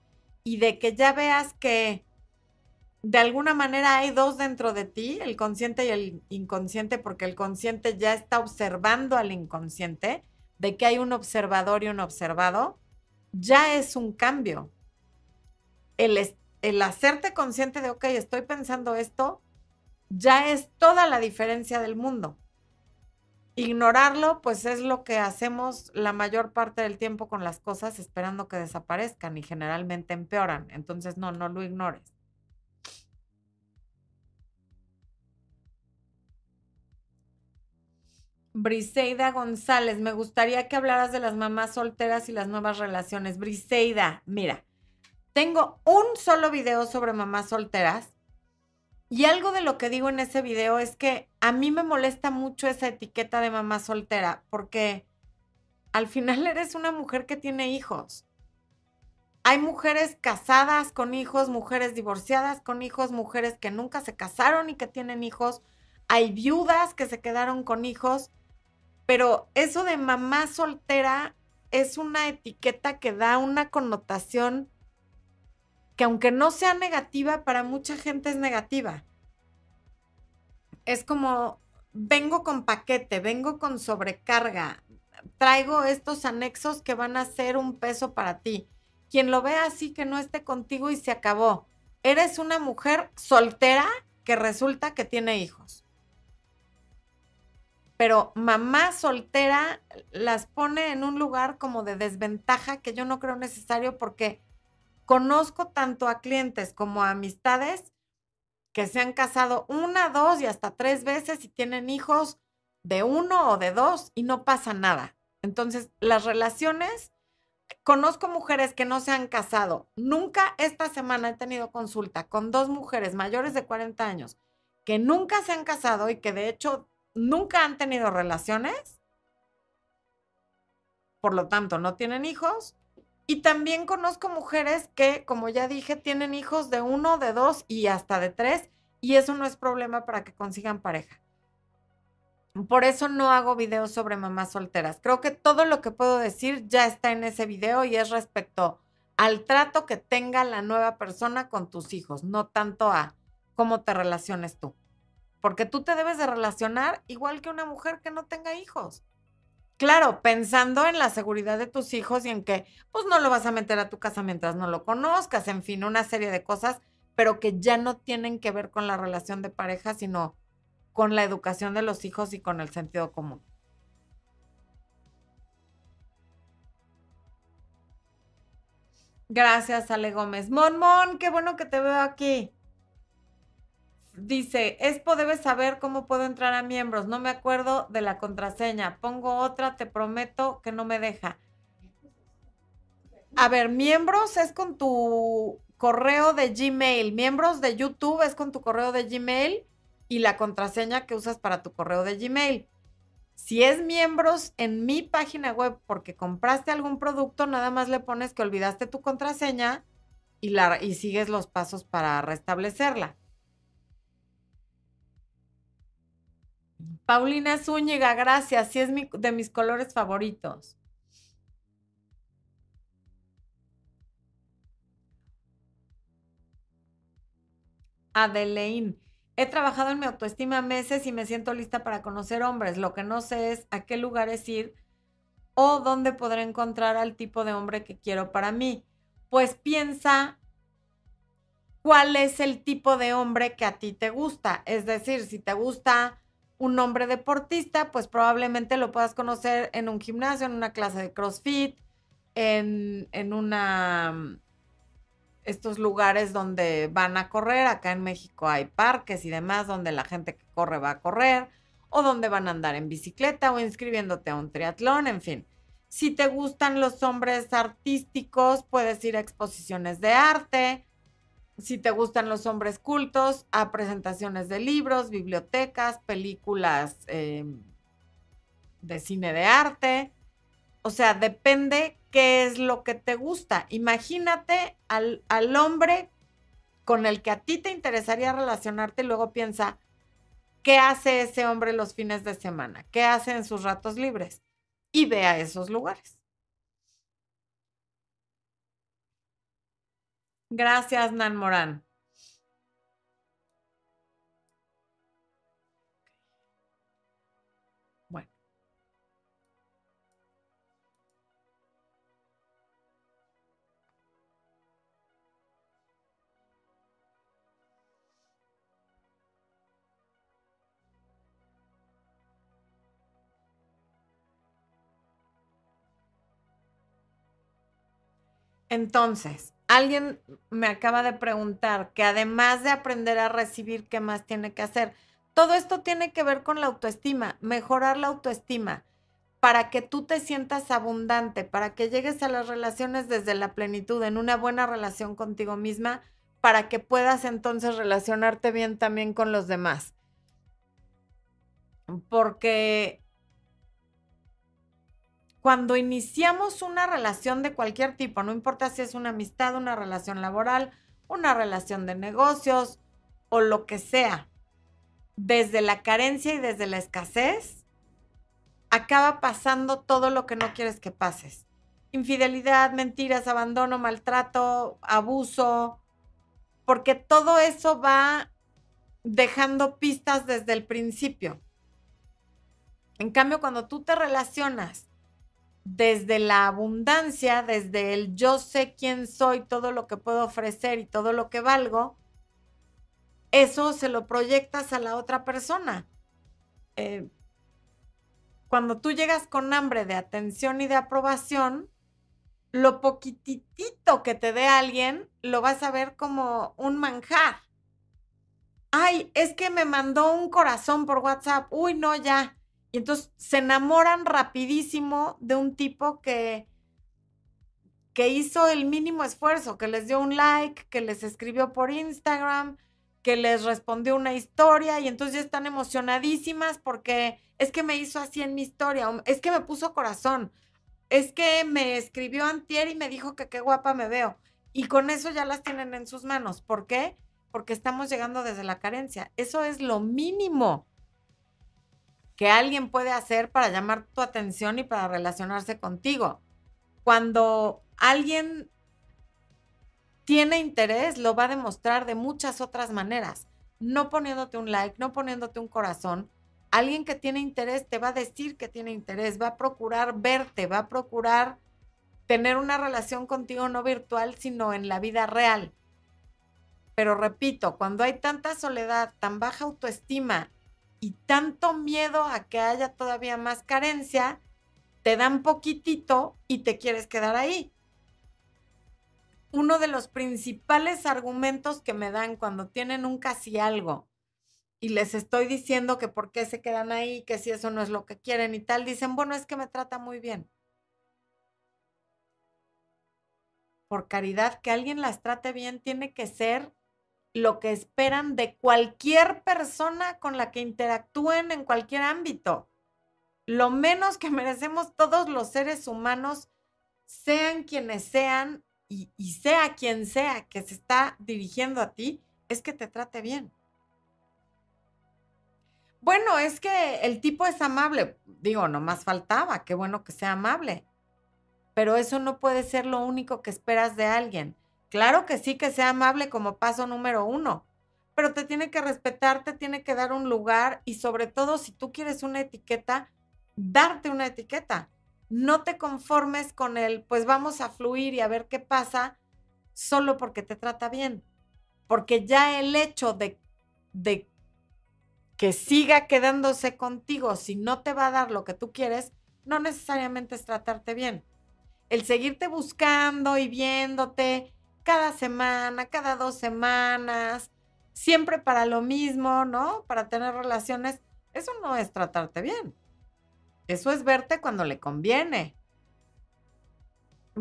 y de que ya veas que de alguna manera hay dos dentro de ti, el consciente y el inconsciente, porque el consciente ya está observando al inconsciente, de que hay un observador y un observado, ya es un cambio. El, el hacerte consciente de, ok, estoy pensando esto, ya es toda la diferencia del mundo. Ignorarlo, pues es lo que hacemos la mayor parte del tiempo con las cosas esperando que desaparezcan y generalmente empeoran. Entonces, no, no lo ignores. Briseida González, me gustaría que hablaras de las mamás solteras y las nuevas relaciones. Briseida, mira, tengo un solo video sobre mamás solteras y algo de lo que digo en ese video es que a mí me molesta mucho esa etiqueta de mamá soltera porque al final eres una mujer que tiene hijos. Hay mujeres casadas con hijos, mujeres divorciadas con hijos, mujeres que nunca se casaron y que tienen hijos. Hay viudas que se quedaron con hijos. Pero eso de mamá soltera es una etiqueta que da una connotación que aunque no sea negativa, para mucha gente es negativa. Es como, vengo con paquete, vengo con sobrecarga, traigo estos anexos que van a ser un peso para ti. Quien lo vea así que no esté contigo y se acabó. Eres una mujer soltera que resulta que tiene hijos. Pero mamá soltera las pone en un lugar como de desventaja que yo no creo necesario porque conozco tanto a clientes como a amistades que se han casado una, dos y hasta tres veces y tienen hijos de uno o de dos y no pasa nada. Entonces, las relaciones, conozco mujeres que no se han casado. Nunca esta semana he tenido consulta con dos mujeres mayores de 40 años que nunca se han casado y que de hecho nunca han tenido relaciones. Por lo tanto, no tienen hijos. Y también conozco mujeres que, como ya dije, tienen hijos de uno, de dos y hasta de tres. Y eso no es problema para que consigan pareja. Por eso no hago videos sobre mamás solteras. Creo que todo lo que puedo decir ya está en ese video y es respecto al trato que tenga la nueva persona con tus hijos, no tanto a cómo te relaciones tú. Porque tú te debes de relacionar igual que una mujer que no tenga hijos. Claro, pensando en la seguridad de tus hijos y en que pues no lo vas a meter a tu casa mientras no lo conozcas, en fin, una serie de cosas, pero que ya no tienen que ver con la relación de pareja, sino con la educación de los hijos y con el sentido común. Gracias, Ale Gómez. Mon, Mon, qué bueno que te veo aquí. Dice, Expo debe saber cómo puedo entrar a miembros. No me acuerdo de la contraseña. Pongo otra, te prometo que no me deja. A ver, miembros es con tu correo de Gmail. Miembros de YouTube es con tu correo de Gmail y la contraseña que usas para tu correo de Gmail. Si es miembros en mi página web porque compraste algún producto, nada más le pones que olvidaste tu contraseña y, la, y sigues los pasos para restablecerla. Paulina Zúñiga, gracias. Sí es de mis colores favoritos. Adeleine. He trabajado en mi autoestima meses y me siento lista para conocer hombres. Lo que no sé es a qué lugares ir o dónde podré encontrar al tipo de hombre que quiero para mí. Pues piensa cuál es el tipo de hombre que a ti te gusta. Es decir, si te gusta un hombre deportista, pues probablemente lo puedas conocer en un gimnasio, en una clase de CrossFit, en, en una estos lugares donde van a correr. Acá en México hay parques y demás donde la gente que corre va a correr o donde van a andar en bicicleta o inscribiéndote a un triatlón, en fin. Si te gustan los hombres artísticos, puedes ir a exposiciones de arte. Si te gustan los hombres cultos, a presentaciones de libros, bibliotecas, películas em, de cine de arte. O sea, depende qué es lo que te gusta. Imagínate al, al hombre con el que a ti te interesaría relacionarte y luego piensa, ¿qué hace ese hombre los fines de semana? ¿Qué hace en sus ratos libres? Y ve a esos lugares. Gracias, Nan Morán. Entonces, alguien me acaba de preguntar que además de aprender a recibir, ¿qué más tiene que hacer? Todo esto tiene que ver con la autoestima, mejorar la autoestima para que tú te sientas abundante, para que llegues a las relaciones desde la plenitud, en una buena relación contigo misma, para que puedas entonces relacionarte bien también con los demás. Porque cuando iniciamos una relación de cualquier tipo, no importa si es una amistad, una relación laboral, una relación de negocios o lo que sea, desde la carencia y desde la escasez, acaba pasando todo lo que no quieres que pases. Infidelidad, mentiras, abandono, maltrato, abuso, porque todo eso va dejando pistas desde el principio. En cambio, cuando tú te relacionas desde la abundancia, desde el yo sé quién soy, todo lo que puedo ofrecer y todo lo que valgo, eso se lo proyectas a la otra persona. Eh, cuando tú llegas con hambre de atención y de aprobación, lo poquitito que te dé alguien lo vas a ver como un manjar. Ay, es que me mandó un corazón por WhatsApp. Uy, no, ya. Y entonces se enamoran rapidísimo de un tipo que, que hizo el mínimo esfuerzo, que les dio un like, que les escribió por Instagram, que les respondió una historia y entonces ya están emocionadísimas porque es que me hizo así en mi historia, es que me puso corazón, es que me escribió antier y me dijo que qué guapa me veo. Y con eso ya las tienen en sus manos. ¿Por qué? Porque estamos llegando desde la carencia. Eso es lo mínimo que alguien puede hacer para llamar tu atención y para relacionarse contigo. Cuando alguien tiene interés, lo va a demostrar de muchas otras maneras. No poniéndote un like, no poniéndote un corazón. Alguien que tiene interés te va a decir que tiene interés, va a procurar verte, va a procurar tener una relación contigo no virtual, sino en la vida real. Pero repito, cuando hay tanta soledad, tan baja autoestima y tanto miedo a que haya todavía más carencia, te dan poquitito y te quieres quedar ahí uno de los principales argumentos que me dan cuando tienen un casi algo y les estoy diciendo que por qué se quedan ahí, que si eso no es lo que quieren y tal, dicen, bueno, es que me trata muy bien. Por caridad, que alguien las trate bien tiene que ser lo que esperan de cualquier persona con la que interactúen en cualquier ámbito. Lo menos que merecemos todos los seres humanos, sean quienes sean, y, sea quien sea que se está dirigiendo a ti, es que te trate bien. Bueno, es que el tipo es amable. Digo, no más faltaba, qué bueno que sea amable. Pero eso no puede ser lo único que esperas de alguien. Claro que sí que sea amable como paso número uno, pero te tiene que respetar, te tiene que dar un lugar y sobre todo si tú quieres una etiqueta, darte una etiqueta no te conformes con el, pues vamos a fluir y a ver qué pasa, solo porque te trata bien. Porque ya el hecho de, de que siga quedándose contigo si no te va a dar lo que tú quieres, no necesariamente es tratarte bien. El seguirte buscando y viéndote cada semana, cada dos semanas, siempre para lo mismo, ¿no? Para tener relaciones, eso no es tratarte bien. Eso es verte cuando le conviene.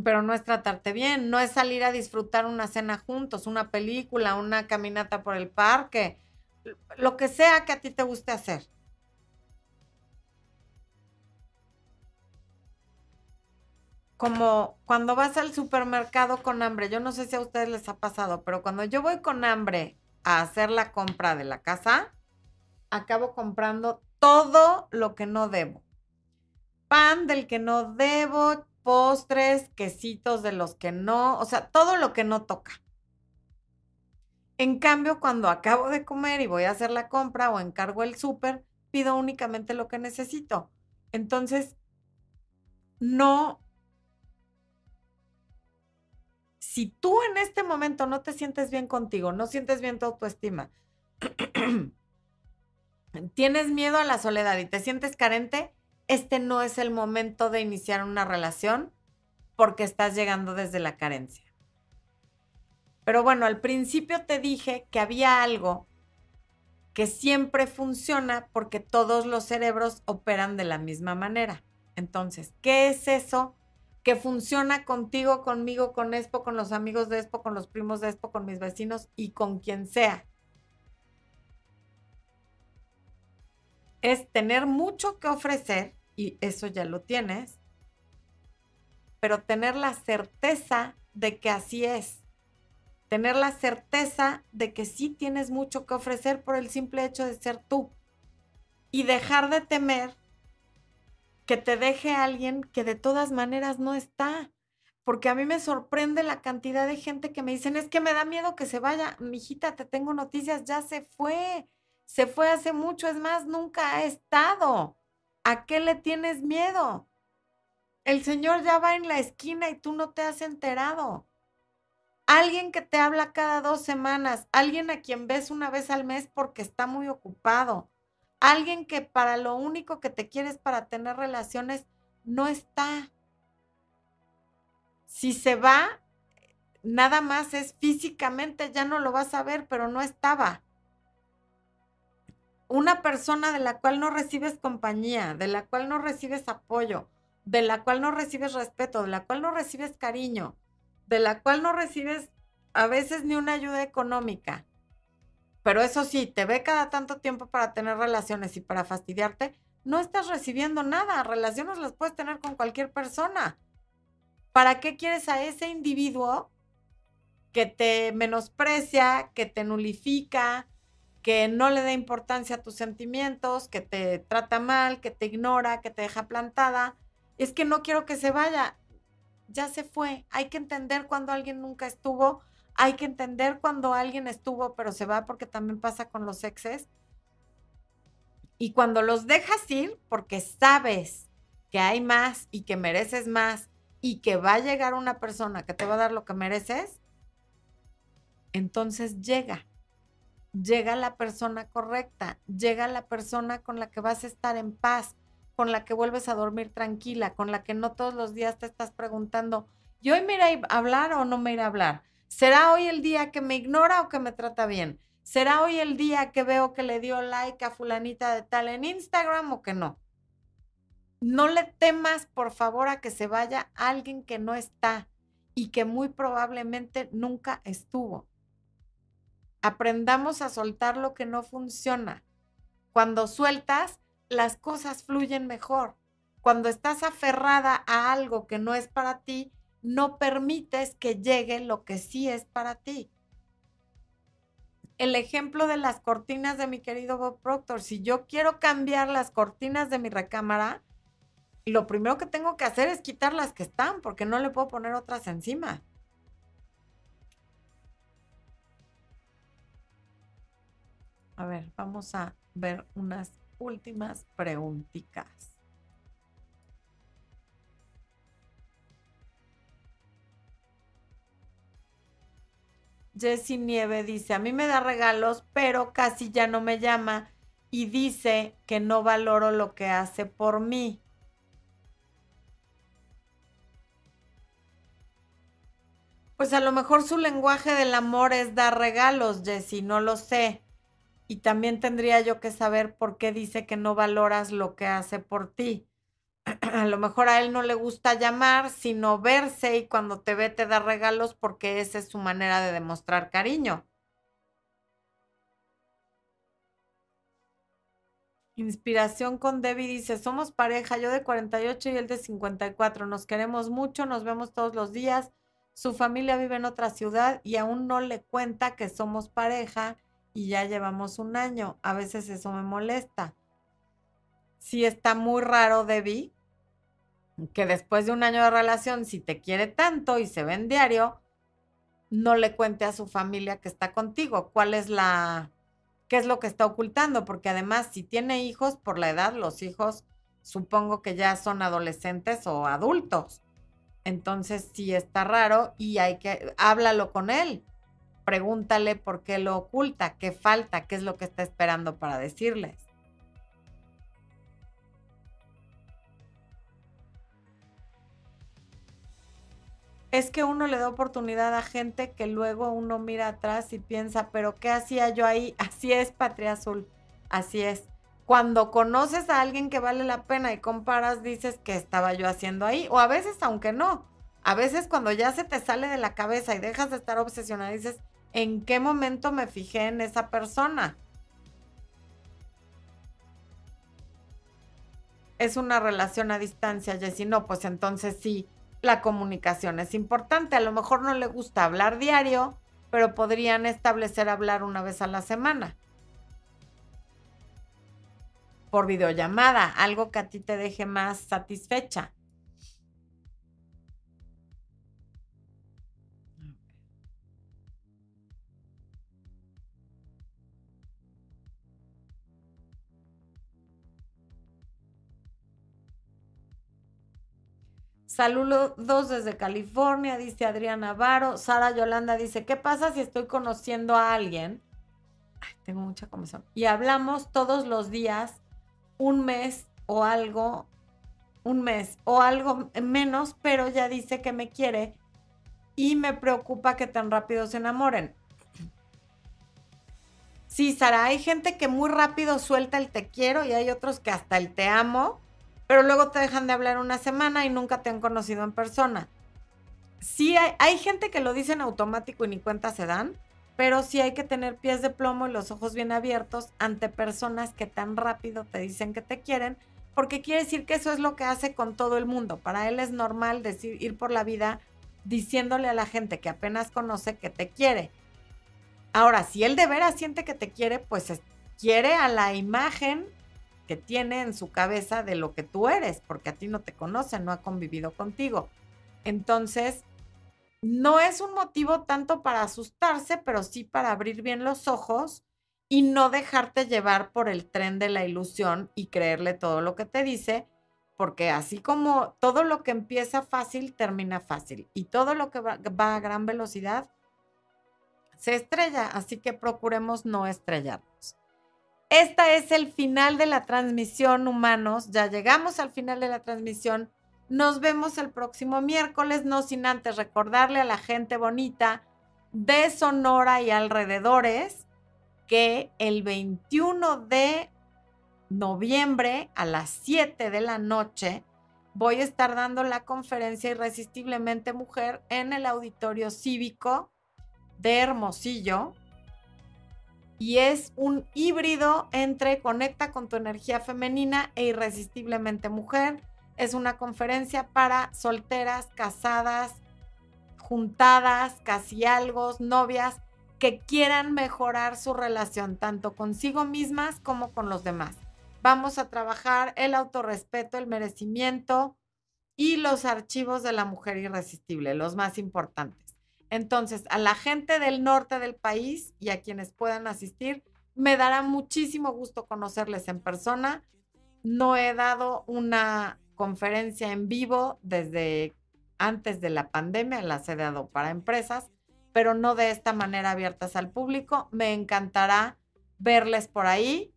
Pero no es tratarte bien, no es salir a disfrutar una cena juntos, una película, una caminata por el parque, lo que sea que a ti te guste hacer. Como cuando vas al supermercado con hambre, yo no sé si a ustedes les ha pasado, pero cuando yo voy con hambre a hacer la compra de la casa, acabo comprando todo lo que no debo pan del que no debo, postres, quesitos de los que no, o sea, todo lo que no toca. En cambio, cuando acabo de comer y voy a hacer la compra o encargo el súper, pido únicamente lo que necesito. Entonces, no... Si tú en este momento no te sientes bien contigo, no sientes bien tu autoestima, tienes miedo a la soledad y te sientes carente, este no es el momento de iniciar una relación porque estás llegando desde la carencia. Pero bueno, al principio te dije que había algo que siempre funciona porque todos los cerebros operan de la misma manera. Entonces, ¿qué es eso que funciona contigo, conmigo, con Expo, con los amigos de Expo, con los primos de Expo, con mis vecinos y con quien sea? Es tener mucho que ofrecer y eso ya lo tienes, pero tener la certeza de que así es, tener la certeza de que sí tienes mucho que ofrecer por el simple hecho de ser tú y dejar de temer que te deje alguien que de todas maneras no está. porque a mí me sorprende la cantidad de gente que me dicen, es que me da miedo que se vaya. Mijita, te tengo noticias, ya se fue. Se fue hace mucho, es más, nunca ha estado. ¿A qué le tienes miedo? El Señor ya va en la esquina y tú no te has enterado. Alguien que te habla cada dos semanas, alguien a quien ves una vez al mes porque está muy ocupado, alguien que para lo único que te quieres para tener relaciones no está. Si se va, nada más es físicamente, ya no lo vas a ver, pero no estaba. Una persona de la cual no recibes compañía, de la cual no recibes apoyo, de la cual no recibes respeto, de la cual no recibes cariño, de la cual no recibes a veces ni una ayuda económica. Pero eso sí, te ve cada tanto tiempo para tener relaciones y para fastidiarte, no estás recibiendo nada. Relaciones las puedes tener con cualquier persona. ¿Para qué quieres a ese individuo que te menosprecia, que te nulifica, que no le da importancia a tus sentimientos, que te trata mal, que te ignora, que te deja plantada? Es que no quiero que se vaya. Ya se fue. Hay que entender cuando alguien nunca estuvo. Hay que entender cuando alguien estuvo pero se va porque también pasa con los exes. Y cuando los dejas ir porque sabes que hay más y que mereces más y que va a llegar una persona que te va a dar lo que mereces, entonces llega. Llega la persona correcta, llega la persona con la que vas a estar en paz, con la que vuelves a dormir tranquila, con la que no todos los días te estás preguntando, ¿y hoy me iré a hablar o no me iré a hablar? ¿Será hoy el día que me ignora o que me trata bien? ¿Será hoy el día que veo que le dio like a fulanita de tal en Instagram o que no? no le temas, por favor, a que se vaya alguien que no está y que muy probablemente nunca estuvo. Aprendamos a soltar lo que no funciona. Cuando sueltas, las cosas fluyen mejor. Cuando estás aferrada a algo que no es para ti, no permites que llegue lo que sí es para ti. El ejemplo de las cortinas de mi querido Bob Proctor, si yo quiero cambiar las cortinas de mi recámara, lo primero que tengo que hacer es quitar las que están, porque no le puedo poner otras encima. A ver, vamos a ver unas últimas preguntitas. Jessie Nieve dice, a mí me da regalos, pero casi ya no me llama y dice que no valoro lo que hace por mí. Pues a lo mejor su lenguaje del amor es dar regalos, Jessie, no lo sé. Y también tendría yo que saber por qué dice que no valoras lo que hace por ti. A lo mejor a él no le gusta llamar, sino verse y cuando te ve te da regalos porque esa es su manera de demostrar cariño. Inspiración con Debbie dice, somos pareja, yo de 48 y él de 54, nos queremos mucho, nos vemos todos los días, su familia vive en otra ciudad y aún no le cuenta que somos pareja y ya llevamos un año. A veces eso me molesta. Sí está muy raro, Debbie, que después de un año de relación, si te quiere tanto y se ven diario, no le cuente a su familia que está contigo. ¿Cuál es la, qué es lo que está ocultando? Porque además, si tiene hijos, por la edad, los hijos supongo que ya son adolescentes o adultos. Entonces sí está raro y hay que, háblalo con él. Pregúntale por qué lo oculta, qué falta, qué es lo que está esperando para decirles. Es que uno le da oportunidad a gente que luego uno mira atrás y piensa, pero ¿qué hacía yo ahí? Así es, Patria Azul, así es cuando conoces a alguien que vale la pena y comparas, dices que estaba yo haciendo ahí. O a veces, aunque no, a veces cuando ya se te sale de la cabeza y dejas de estar obsesionada, dices, ¿en qué momento me fijé en esa persona? Es una relación a distancia, Jessy. No, pues entonces sí, la comunicación es importante. A lo mejor no le gusta hablar diario, pero podrían establecer hablar una vez a la semana por videollamada, algo que a ti te deje más satisfecha. Saludos desde California, dice Adriana Navarro. Sara Yolanda dice, ¿qué pasa si estoy conociendo a alguien? Ay, tengo mucha comezón. Y hablamos todos los días, un mes o algo, un mes o algo menos, pero ya dice que me quiere y me preocupa que tan rápido se enamoren. Sí, Sara, hay gente que muy rápido suelta el te quiero y hay otros que hasta el te amo pero luego te dejan de hablar una semana y nunca te han conocido en persona. Sí, hay, gente que lo dice en automático y ni cuenta se dan, pero sí hay que tener pies de plomo y los ojos bien abiertos ante personas que tan rápido te dicen que te quieren, porque quiere decir que eso es lo que hace con todo el mundo. Para él es normal decir, ir por la vida diciéndole a la gente que apenas conoce que te quiere. Ahora, si él de veras siente que te quiere, pues quiere a la imagen que tiene en su cabeza de lo que tú eres, porque a ti no te conoce, no ha convivido contigo. Entonces, no es un motivo tanto para asustarse, pero sí para abrir bien los ojos y no dejarte llevar por el tren de la ilusión y creerle todo lo que te dice, porque así como todo lo que empieza fácil, termina fácil, y todo lo que va, va a gran velocidad, se estrella, así que procuremos no estrellarnos. Esta es el final de la transmisión, humanos. Ya llegamos al final de la transmisión. Nos vemos el próximo miércoles, no sin antes recordarle a la gente bonita de Sonora y alrededores que el 21 de noviembre a las 7 de la noche voy a estar dando la conferencia Irresistiblemente Mujer en el auditorio cívico de Hermosillo y es un híbrido entre Conecta con tu energía femenina e Irresistiblemente Mujer. Es una conferencia para solteras, casadas, juntadas, casi algo, novias que quieran mejorar su relación tanto consigo mismas como con los demás. Vamos a trabajar el autorrespeto, el merecimiento y los archivos de la mujer irresistible, los más importantes. Entonces, a la gente del norte del país y a quienes puedan asistir, me dará muchísimo gusto conocerles en persona. No he dado una conferencia en vivo desde antes de la pandemia, las he dado para empresas, pero no de esta manera abiertas al público. Me encantará verles por ahí.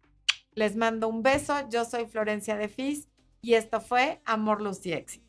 Les mando un beso. Yo soy Florencia de Fis y esto fue Amor, Luz y Éxito.